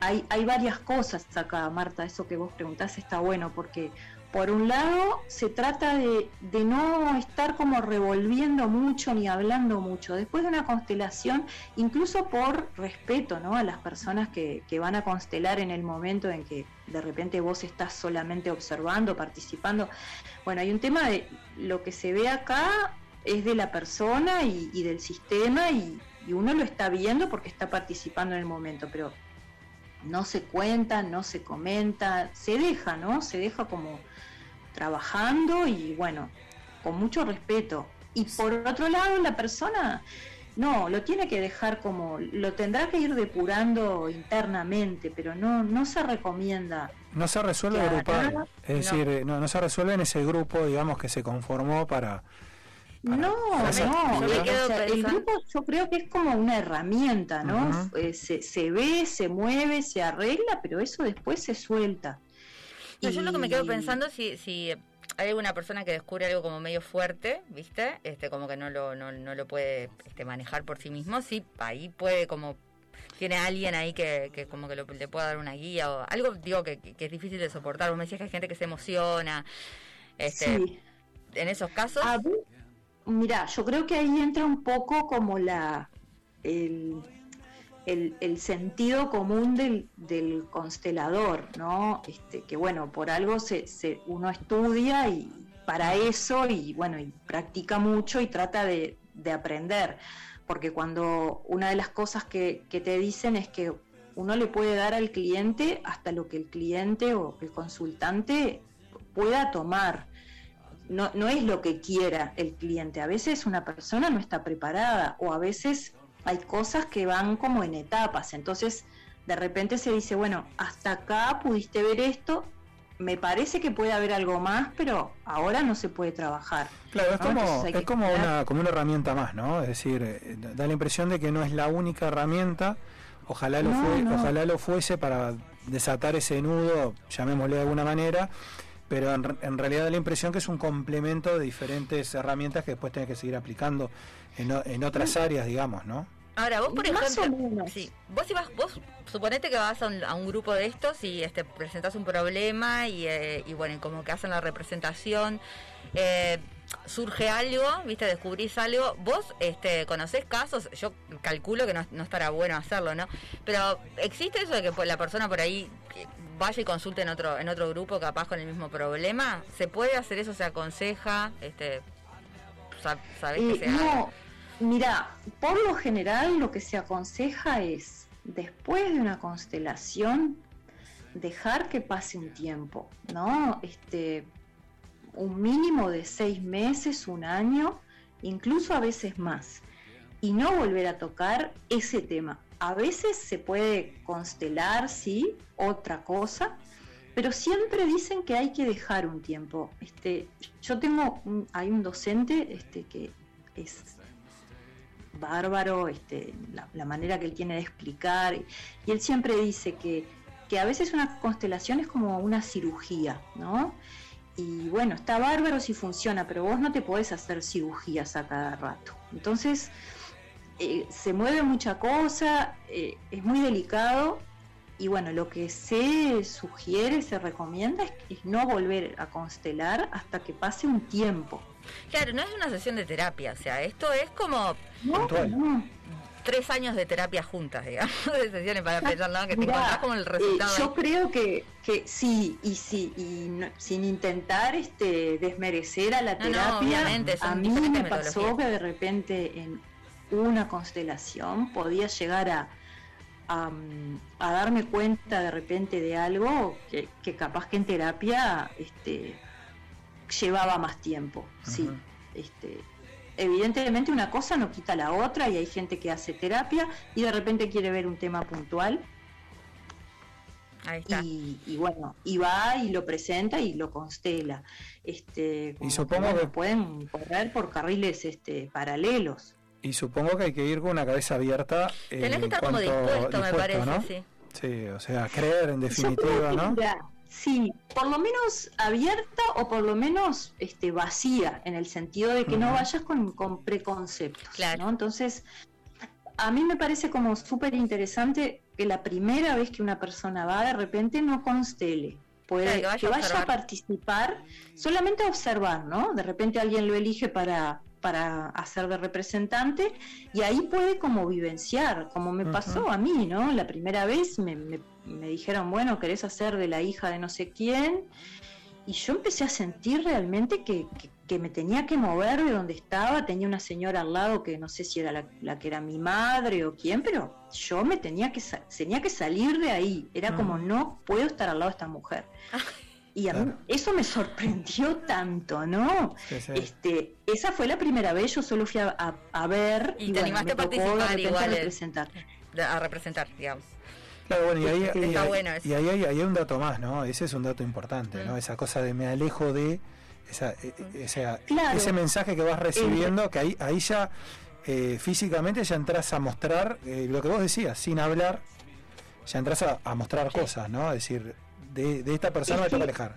hay, hay varias cosas acá, Marta, eso que vos preguntás está bueno, porque por un lado se trata de, de no estar como revolviendo mucho ni hablando mucho. Después de una constelación, incluso por respeto ¿no? a las personas que, que van a constelar en el momento en que de repente vos estás solamente observando, participando. Bueno, hay un tema de lo que se ve acá es de la persona y, y del sistema y, y uno lo está viendo porque está participando en el momento, pero no se cuenta, no se comenta, se deja, ¿no? Se deja como trabajando y bueno, con mucho respeto. Y por otro lado, la persona no, lo tiene que dejar como, lo tendrá que ir depurando internamente, pero no, no se recomienda. No se resuelve grupal. Es No. decir, no, no se resuelve en ese grupo, digamos, que se conformó para. Para- No, para no, o sea, el grupo yo creo que es como una herramienta, ¿no? Eh, se, se ve, se mueve, se arregla, pero eso después se suelta. No, yo lo que me quedo pensando si, si hay alguna persona que descubre algo como medio fuerte, ¿viste? Este, como que no lo, no, no lo puede este, manejar por sí mismo, sí, ahí puede como tiene alguien ahí que, que como que lo- le pueda dar una guía o algo, digo, que, que es difícil de soportar. Vos me decías que hay gente que se emociona. Este, Sí. En esos casos, A mira, yo creo que ahí entra un poco como la el, el- sentido común del, del constelador, ¿no? Este, que bueno, por algo se, se- uno estudia y para eso y bueno, y practica mucho y trata de, de aprender. Porque cuando una de las cosas que, que te dicen es que uno le puede dar al cliente hasta lo que el cliente o el consultante pueda tomar no, no es lo que quiera el cliente. A veces una persona no está preparada o a veces hay cosas que van como en etapas. Entonces, de repente se dice, bueno, hasta acá pudiste ver esto, me parece que puede haber algo más, pero ahora no se puede trabajar. Claro, es ¿no? como, es como, una, como una herramienta más, ¿no? Es decir, eh, da la impresión de que no es la única herramienta. Ojalá lo, No, fue- no. ojalá lo fuese para desatar ese nudo, llamémosle de alguna manera, pero en, re- en realidad da la impresión que es un complemento de diferentes herramientas que después tenés que seguir aplicando en, o- en otras áreas, digamos, ¿no? ahora vos por Más ejemplo, sí, vos si vas, vos suponete que vas a un, a un grupo de estos y este presentás un problema y, eh, y bueno, y como que hacen la representación, eh, surge algo, viste, descubrís algo, vos este, conocés casos, yo calculo que no, no estará bueno hacerlo, ¿no? Pero existe eso de que la persona por ahí vaya y consulte en otro, en otro grupo capaz con el mismo problema, ¿se puede hacer eso? ¿Se aconseja? Este, sa- ¿Sabés Eh, que se haga? no, Mira, por lo general lo que se aconseja es, después de una constelación, dejar que pase un tiempo, ¿no? Este, un mínimo de seis meses, un año, incluso a veces más, y no volver a tocar ese tema. A veces se puede constelar, sí, otra cosa, pero siempre dicen que hay que dejar un tiempo. Este, yo tengo, un- hay un docente este, que es bárbaro, este, la, la manera que él tiene de explicar, y él siempre dice que, que a veces una constelación es como una cirugía, ¿no? Y bueno, está bárbaro si funciona, pero vos no te podés hacer cirugías a cada rato. Entonces, eh, se mueve mucha cosa, eh, es muy delicado y bueno, lo que se sugiere, se recomienda es, es no volver a constelar hasta que pase un tiempo. Claro, no es una sesión de terapia, o sea, esto es como No, no. Tres años de terapia juntas, digamos, de sesiones para pensar, ¿no? Que te Mirá, encontrás como el eh, resultado. yo ahí. creo que, que sí, y sí, y no- sin intentar este desmerecer a la No, no, terapia, son a mí me pasó que de repente en una constelación podía llegar a, a, a darme cuenta de repente de algo que, que capaz que en terapia este, llevaba más tiempo, sí. Ujú. Este, evidentemente una cosa no quita la otra y hay gente que hace terapia y de repente quiere ver un tema puntual Ahí está. y, y bueno, y va y lo presenta y lo constela. Este, como supongo bueno, que- pueden correr por carriles este, paralelos. Y supongo que hay que ir con una cabeza abierta. eh, Tenés que en estar como cuanto- dispuesto, me parece, ¿no? sí. Sí, o sea, creer en definitiva, ¿no? mira, sí, por lo menos abierta o por lo menos este, vacía, en el sentido de que no vayas con, con preconceptos. Claro. ¿no? Entonces, a mí me parece como súper interesante que la primera vez que una persona va, de repente no constele. Puede, Claro, que que vaya a participar, solamente a observar, ¿no? De repente alguien lo elige para, para hacer de representante y ahí puede como vivenciar, como me pasó a mí, ¿no? La primera vez me, me- me dijeron, bueno, querés hacer de la hija de no sé quién, y yo empecé a sentir realmente que, que- que me tenía que mover de donde estaba, tenía una señora al lado que no sé si era la, la que era mi madre o quién, pero yo me tenía que, tenía que salir de ahí, era como, Mm. no puedo estar al lado de esta mujer. Y a mí Claro. eso me sorprendió tanto, ¿no? Sí, sí. Este, esa fue la primera vez, yo solo fui a, a- a ver Y te bueno, animaste me a tocó de participar igual, eh. representar. A representar, digamos. Claro, bueno, y ahí, Está y ahí- bueno eso. y ahí hay, ahí hay un dato más, ¿no? Ese es un dato importante, ¿no? Mm. Esa cosa de me alejo de esa, eh, esa- Claro. ese mensaje que vas recibiendo, que ahí, ahí ya eh, físicamente ya entras a mostrar eh, lo que vos decías, sin hablar, ya entras a, a mostrar cosas, ¿no? Es decir, de, de esta persona Es me tengo que alejar.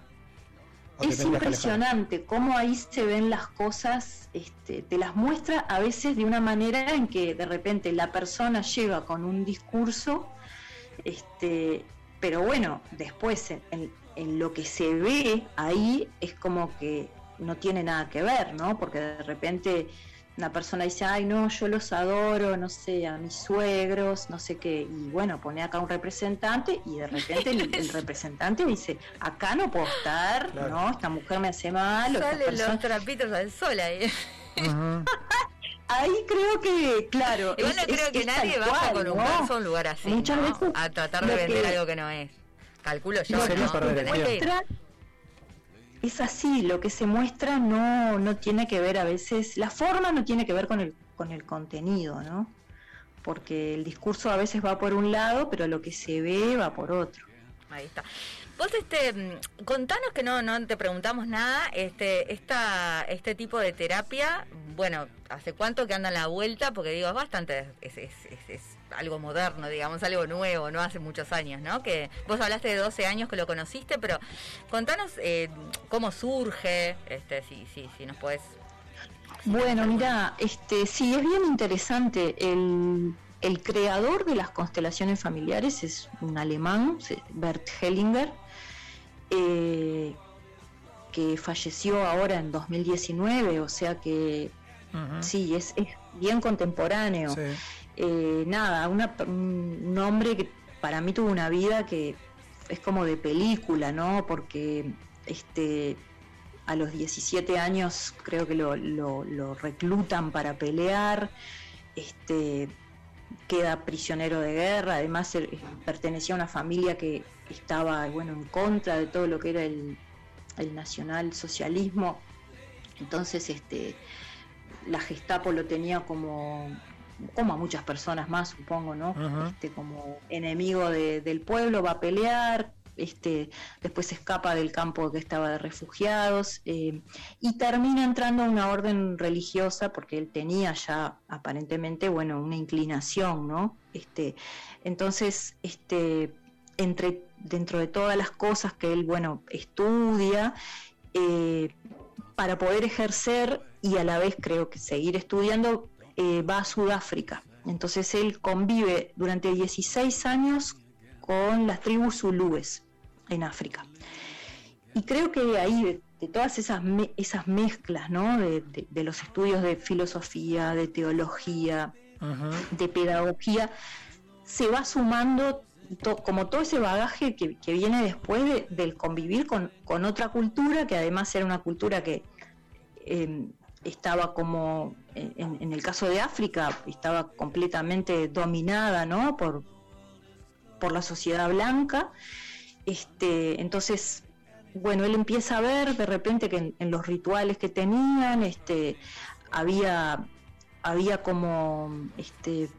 Es impresionante cómo ahí se ven las cosas, este, te las muestra a veces de una manera en que de repente la persona llega con un discurso, este, pero bueno, después en, en- en lo que se ve ahí es como que no tiene nada que ver, ¿no? Porque de repente una persona dice, ay no, yo los adoro, no sé, a mis suegros, no sé qué, y bueno, pone acá un representante y de repente el, el representante dice, acá no puedo estar, Claro. no, esta mujer me hace mal, Salen persona- los trapitos al sol ahí. Ujú. Ahí creo que, claro, Igual no es- creo es- que es nadie vaya cual, con un ¿no? a un lugar así, Muchas ¿no? veces A tratar de lo vender que- algo que no es. Calculo yo, Tenés que ir. muestra es así, lo que se muestra no, no tiene que ver a veces, la forma no tiene que ver con el, con el contenido, ¿no? Porque el discurso a veces va por un lado, pero lo que se ve va por otro. Ahí está. Vos, este, mm, contanos que no, no te preguntamos nada, este, esta, este tipo de terapia, bueno, ¿hace cuánto que anda en la vuelta? Porque digo, es bastante, es, es, es- es algo moderno, digamos, algo nuevo, no hace muchos años, ¿no? Que vos hablaste de 12 años que lo conociste, pero contanos eh, cómo surge, este, si, si, si nos podés... Bueno, mira, este, sí, es bien interesante. El, el creador de las constelaciones familiares es un alemán, Bert Hellinger, eh, que falleció ahora en 2019, o sea que sí, es, es bien contemporáneo. Sí. Eh, nada, una- un hombre que para mí tuvo una vida que es como de película, ¿no? Porque este a los 17 años creo que lo, lo- lo reclutan para pelear, este, queda prisionero de guerra, además él, eh, pertenecía a una familia que estaba bueno, en contra de todo lo que era el, el nacionalsocialismo, entonces este, la Gestapo lo tenía como, como a muchas personas más, supongo, ¿no? Este, como enemigo de- del pueblo, va a pelear, este, después se escapa del campo que estaba de refugiados eh, y termina entrando a una orden religiosa porque él tenía ya aparentemente, bueno, una inclinación, ¿no? Este, entonces, este, entre, dentro de todas las cosas que él, bueno, estudia, eh, para poder ejercer y a la vez creo que seguir estudiando, eh, va a Sudáfrica. Entonces él convive durante 16 años con las tribus zulúes en África. Y creo que de ahí, de, de todas esas, me- esas mezclas, ¿no? De, de- de los estudios de filosofía, de teología, de pedagogía, se va sumando como todo ese bagaje que, viene después de- del convivir con, otra cultura, que además era una cultura que eh, estaba como, en, en el caso de África, estaba completamente dominada ¿no? por, por la sociedad blanca. Este, entonces, bueno, él empieza a ver de repente que en, en los rituales que tenían, este, había, había como este,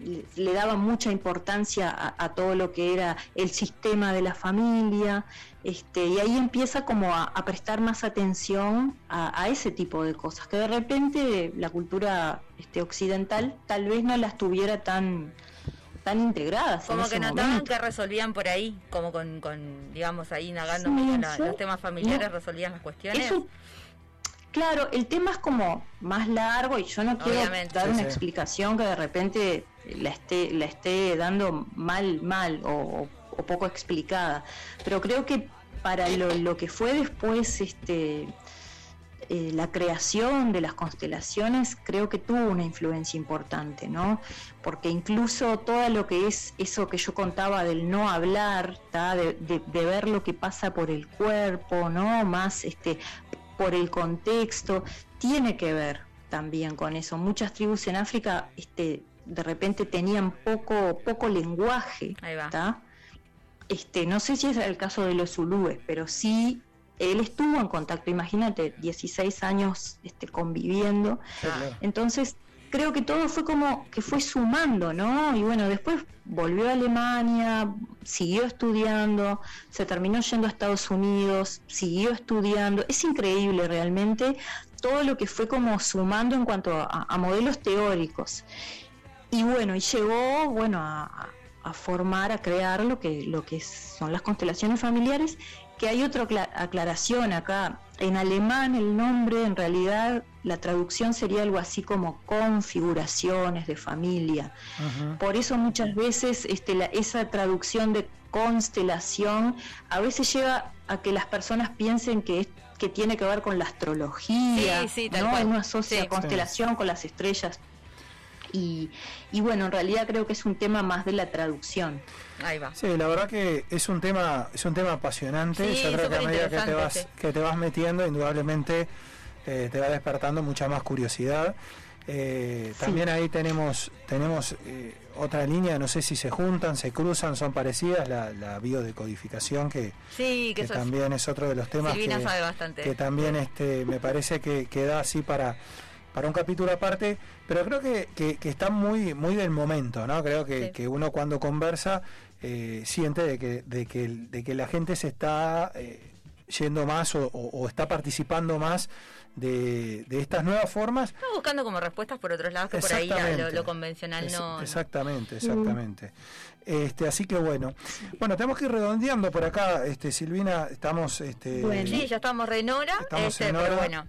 le, daba mucha importancia a, a todo lo que era el sistema de la familia, este, y ahí empieza como a, a prestar más atención a, a ese tipo de cosas, que de repente la cultura este, occidental tal vez no las tuviera tan, tan integradas. Como que notaban que resolvían por ahí, como con, con digamos, ahí nagando Sí, la- los temas familiares, No. resolvían las cuestiones. Claro, el tema es como más largo y yo no quiero Obviamente. dar Sí, una sí. explicación que de repente la esté, la esté dando mal, mal o, poco explicada. Pero creo que para lo, lo que fue después este eh, la creación de las constelaciones creo que tuvo una influencia importante, ¿no? Porque incluso todo lo que es eso que yo contaba del no hablar, de- de ver lo que pasa por el cuerpo, ¿no? Más este por el contexto, tiene que ver también con eso. Muchas tribus en África este, de repente tenían poco, poco lenguaje, Ahí. Este, no sé si es el caso de los zulúes, pero sí él estuvo en contacto, imagínate, 16 años este, conviviendo. Ah, Entonces, creo que todo fue como que fue sumando, ¿no? Y bueno, después volvió a Alemania, siguió estudiando, se terminó yendo a Estados Unidos, siguió estudiando. Es increíble realmente todo lo que fue como sumando en cuanto a, modelos teóricos. Y bueno, y llegó, bueno, a- a formar, a crear lo que, lo que son las constelaciones familiares, que hay otra acla- aclaración acá. En alemán el nombre, en realidad, la traducción sería algo así como configuraciones de familia. Por eso muchas veces este, la- esa traducción de constelación a veces lleva a que las personas piensen que, es- que tiene que ver con la astrología, Sí, sí, tal ¿no? cual. Uno asocia Sí. constelación con las estrellas. Y, y bueno, en realidad creo que es un tema más de la traducción. Ahí va. Sí, la verdad que es un tema, es un tema apasionante. Sí, Yo creo que a medida que te vas, que te vas metiendo, indudablemente eh, te va despertando mucha más curiosidad. Eh, Sí. También ahí tenemos, tenemos eh, otra línea, no sé si se juntan, se cruzan, son parecidas, la, la biodecodificación, que, Sí, que también es otro de los temas Silvina que, sabe bastante. que también este me parece que, que da así para para un capítulo aparte pero creo que, que, que está muy muy del momento no creo que, Sí. que uno cuando conversa eh, siente de que de que de que la gente se está eh, yendo más o, o- o está participando más de, de estas nuevas formas Estaba buscando como respuestas por otros lados que por ahí lo, convencional Es- no. Exactamente, exactamente. Este, así que bueno. Bueno, tenemos que ir redondeando por acá, este, Silvina, estamos este Bueno. Sí, ya estamos re en hora, Estamos este, en pero bueno,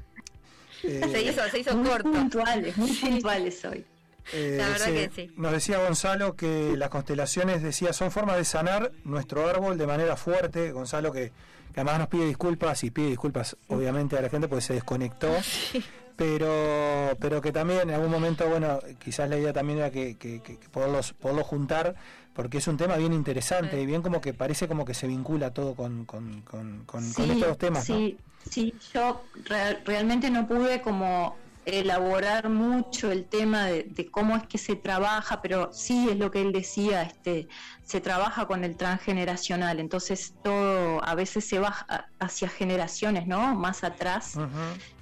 eh, se hizo, se hizo Muy corto. puntuales, muy puntuales hoy. eh, La verdad se- que sí. Nos decía Gonzalo que las constelaciones, decía, son formas de sanar nuestro árbol de manera fuerte. Gonzalo que, que además nos pide disculpas y pide disculpas obviamente a la gente porque se desconectó. Pero, pero que también en algún momento, bueno, quizás la idea también era que, que, que- que poderlos, poderlos juntar porque es un tema bien interesante y bien como que parece como que se vincula todo con, con, con, con- con estos temas, sí, sí, yo re- realmente no pude como elaborar mucho el tema de, de cómo es que se trabaja, pero sí es lo que él decía, este, se trabaja con el transgeneracional, entonces todo a veces se va hacia generaciones, ¿no? Más atrás.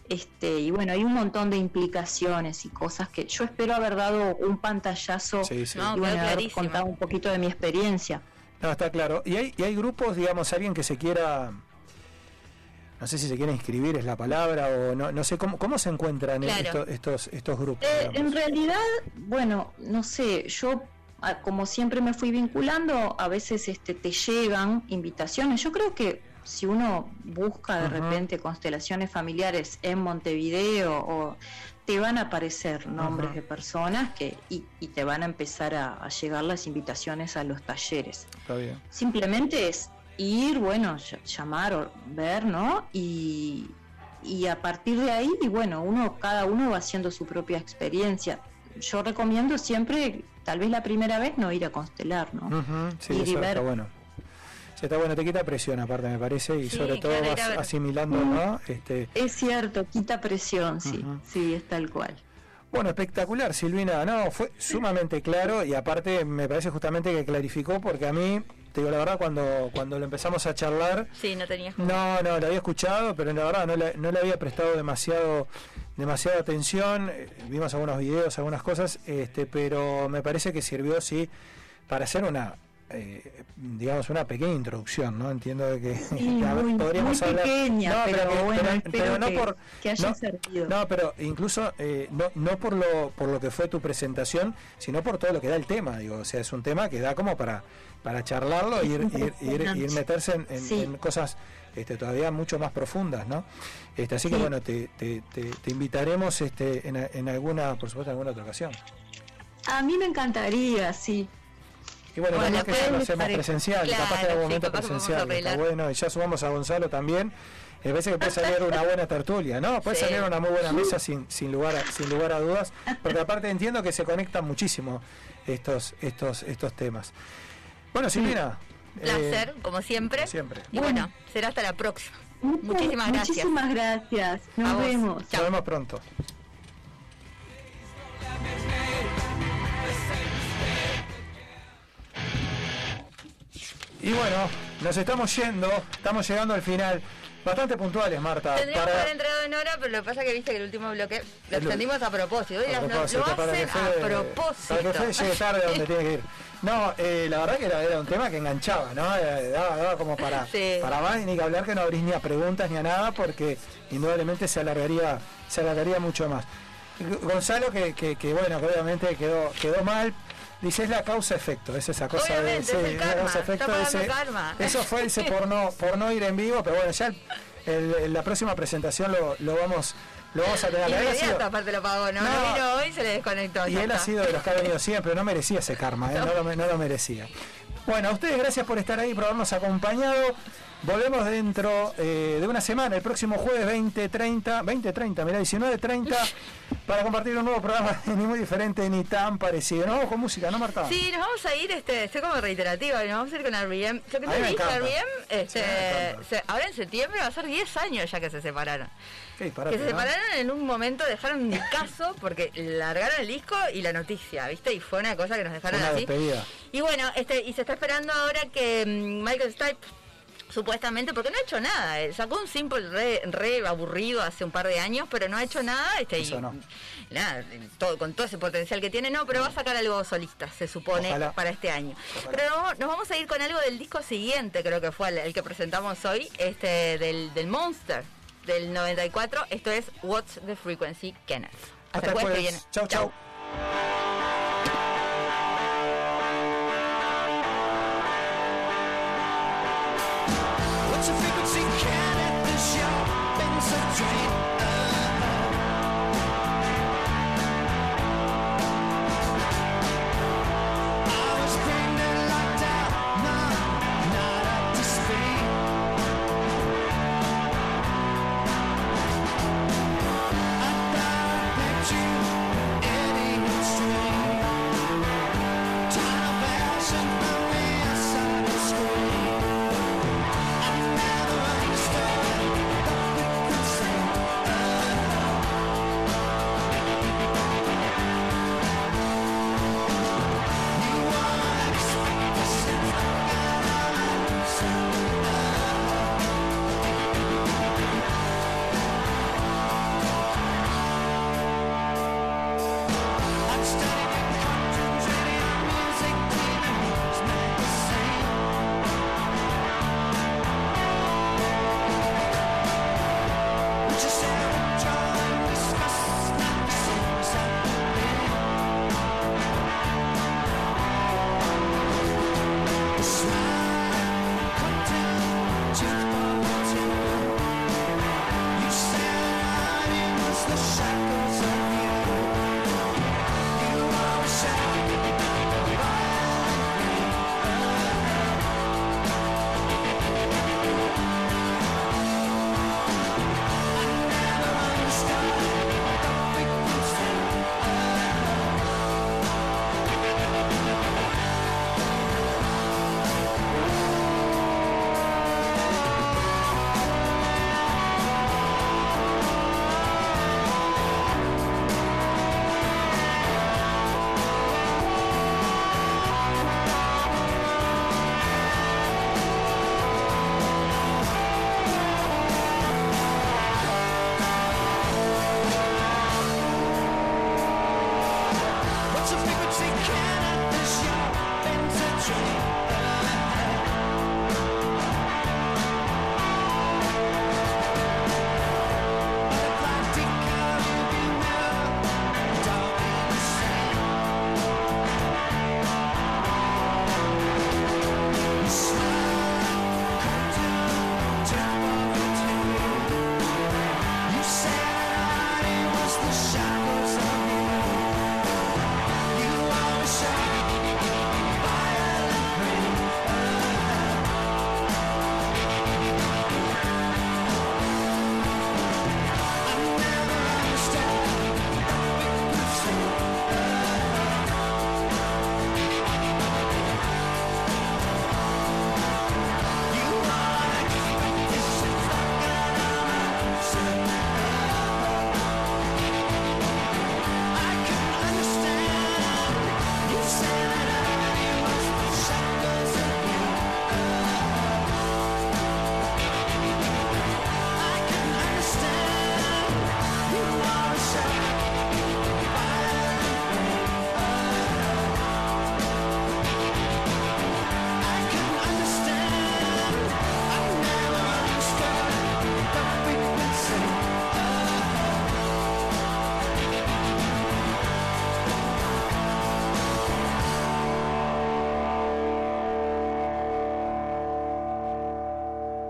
Este, y bueno, hay un montón de implicaciones y cosas que yo espero haber dado un pantallazo Sí, sí. No, y bueno, haber contado un poquito de mi experiencia. No, está claro. Y hay, y hay grupos, digamos, alguien que se quiera, no sé si se quiere inscribir es la palabra, o no, no sé cómo, cómo se encuentran Claro. estos, estos, estos grupos. Eh, en realidad, bueno, no sé, yo ah, como siempre me fui vinculando, a veces este, te llegan invitaciones. Yo creo que si uno busca de repente constelaciones familiares en Montevideo o te van a aparecer nombres de personas que y, y te van a empezar a, a llegar las invitaciones a los talleres. Está bien. Simplemente es ir, bueno, ll- llamar o ver, ¿no? Y, y a partir de ahí, y bueno, uno, cada uno va haciendo su propia experiencia. Yo recomiendo siempre, tal vez la primera vez, no ir a constelar, ¿no? Sí, Ir y ver. está bueno. Está bueno, te quita presión aparte, me parece, y Sí, sobre todo claro, vas asimilando, ¿no? Este, Es cierto, quita presión, sí, sí, es tal cual. Bueno, espectacular, Silvina. No, fue sumamente claro y aparte me parece justamente que clarificó porque a mí, te digo la verdad, cuando, cuando lo empezamos a charlar, Sí, no tenías no, no, lo había escuchado, pero la verdad no le, no le había prestado demasiado demasiada atención. Vimos algunos videos, algunas cosas, este, pero me parece que sirvió, sí, para hacer una, eh, digamos, una pequeña introducción, ¿no? Entiendo de que Sí, a ver, muy, podríamos muy hablar- pequeña, No, pero, que- bueno, pero- pero no que, por- que haya no, servido. no, pero incluso eh, no, no por lo por lo que fue tu presentación, sino por todo lo que da el tema, digo, o sea, es un tema que da como para para charlarlo y ir, ir, ir, ir meterse en, en- Sí. en cosas este, todavía mucho más profundas, ¿no? Este, así que bueno, te, te, te, te invitaremos este, en, en alguna, por supuesto, en alguna otra ocasión. A mí me encantaría, sí. Y bueno, Bueno, capaz que lo hacemos presencial, Claro, capaz que en sí, momento presencial, está bueno, y ya sumamos a Gonzalo también. Me parece que puede salir una buena tertulia, ¿no? Puede Sí. salir una muy buena mesa sin, sin, lugar a, sin lugar a dudas, porque aparte entiendo que se conectan muchísimo estos, estos, estos temas. Bueno, Silvina. eh, Placer, como siempre. como siempre. Y bueno, será hasta la próxima. Muchas- Muchísimas gracias. Muchísimas gracias. Nos vemos. Nos vemos pronto. Y bueno, nos estamos yendo, estamos llegando al final. Bastante puntuales, Marta. Tendríamos para- que haber entrado en hora, pero lo que pasa es que viste que el último bloque lo extendimos a propósito. Hoy a propósito, lo para que hacen a propósito. Para que Fede llegue tarde a donde tiene que ir. No, eh, la verdad que era, era un tema que enganchaba, ¿no? Eh, Daba, daba como para, Sí. para más, ni que hablar que no abrís ni a preguntas ni a nada, porque indudablemente se alargaría, se alargaría mucho más. Gonzalo, que, que, que, bueno, que obviamente quedó, quedó mal. Dice, es la causa-efecto, es esa cosa Obviamente, de es causa-efecto. Eso fue ese por no, por no ir en vivo, pero bueno, ya el- la próxima presentación lo, lo vamos lo vamos a tener. Ha sido- Inmediato aparte lo pagó, ¿no? No. No vino hoy, se le desconectó. y él ha sido de los que ha venido siempre, no merecía ese karma, ¿eh? no, lo, no lo merecía. Bueno, a ustedes gracias por estar ahí, por habernos acompañado. Volvemos dentro eh, de una semana, el próximo jueves 20.30, 20.30, mirá, 19.30, para compartir un nuevo programa ni muy diferente ni tan parecido. Nos vamos con música, ¿no, Marta? Sí, nos vamos a ir, este, estoy como reiterativa, nos vamos a ir con R.E.M. Yo que A mí te dije, encanta. R.E.M., este, Sí, se- ahora en septiembre va a ser 10 años ya que se separaron. Disparate, que se ¿no? separaron en un momento, dejaron un caso porque largaron el disco y la noticia, ¿viste? Y fue una cosa que nos dejaron Una así. despedida. Y bueno, este, y se está esperando ahora que mm, Michael Stipe supuestamente, porque no ha hecho nada, eh, sacó un simple re, re aburrido hace un par de años, pero no ha hecho nada, este, y Eso no. nada, todo, con todo ese potencial que tiene, no, pero va a sacar algo solista, se supone, Ojalá. para este año. Ojalá. Pero no- nos vamos a ir con algo del disco siguiente, creo que fue el, el que presentamos hoy, este, del, del Monster, del 94. Esto es What's the Frequency, Kenneth. Hasta, Hasta después. Chau, chau. chau.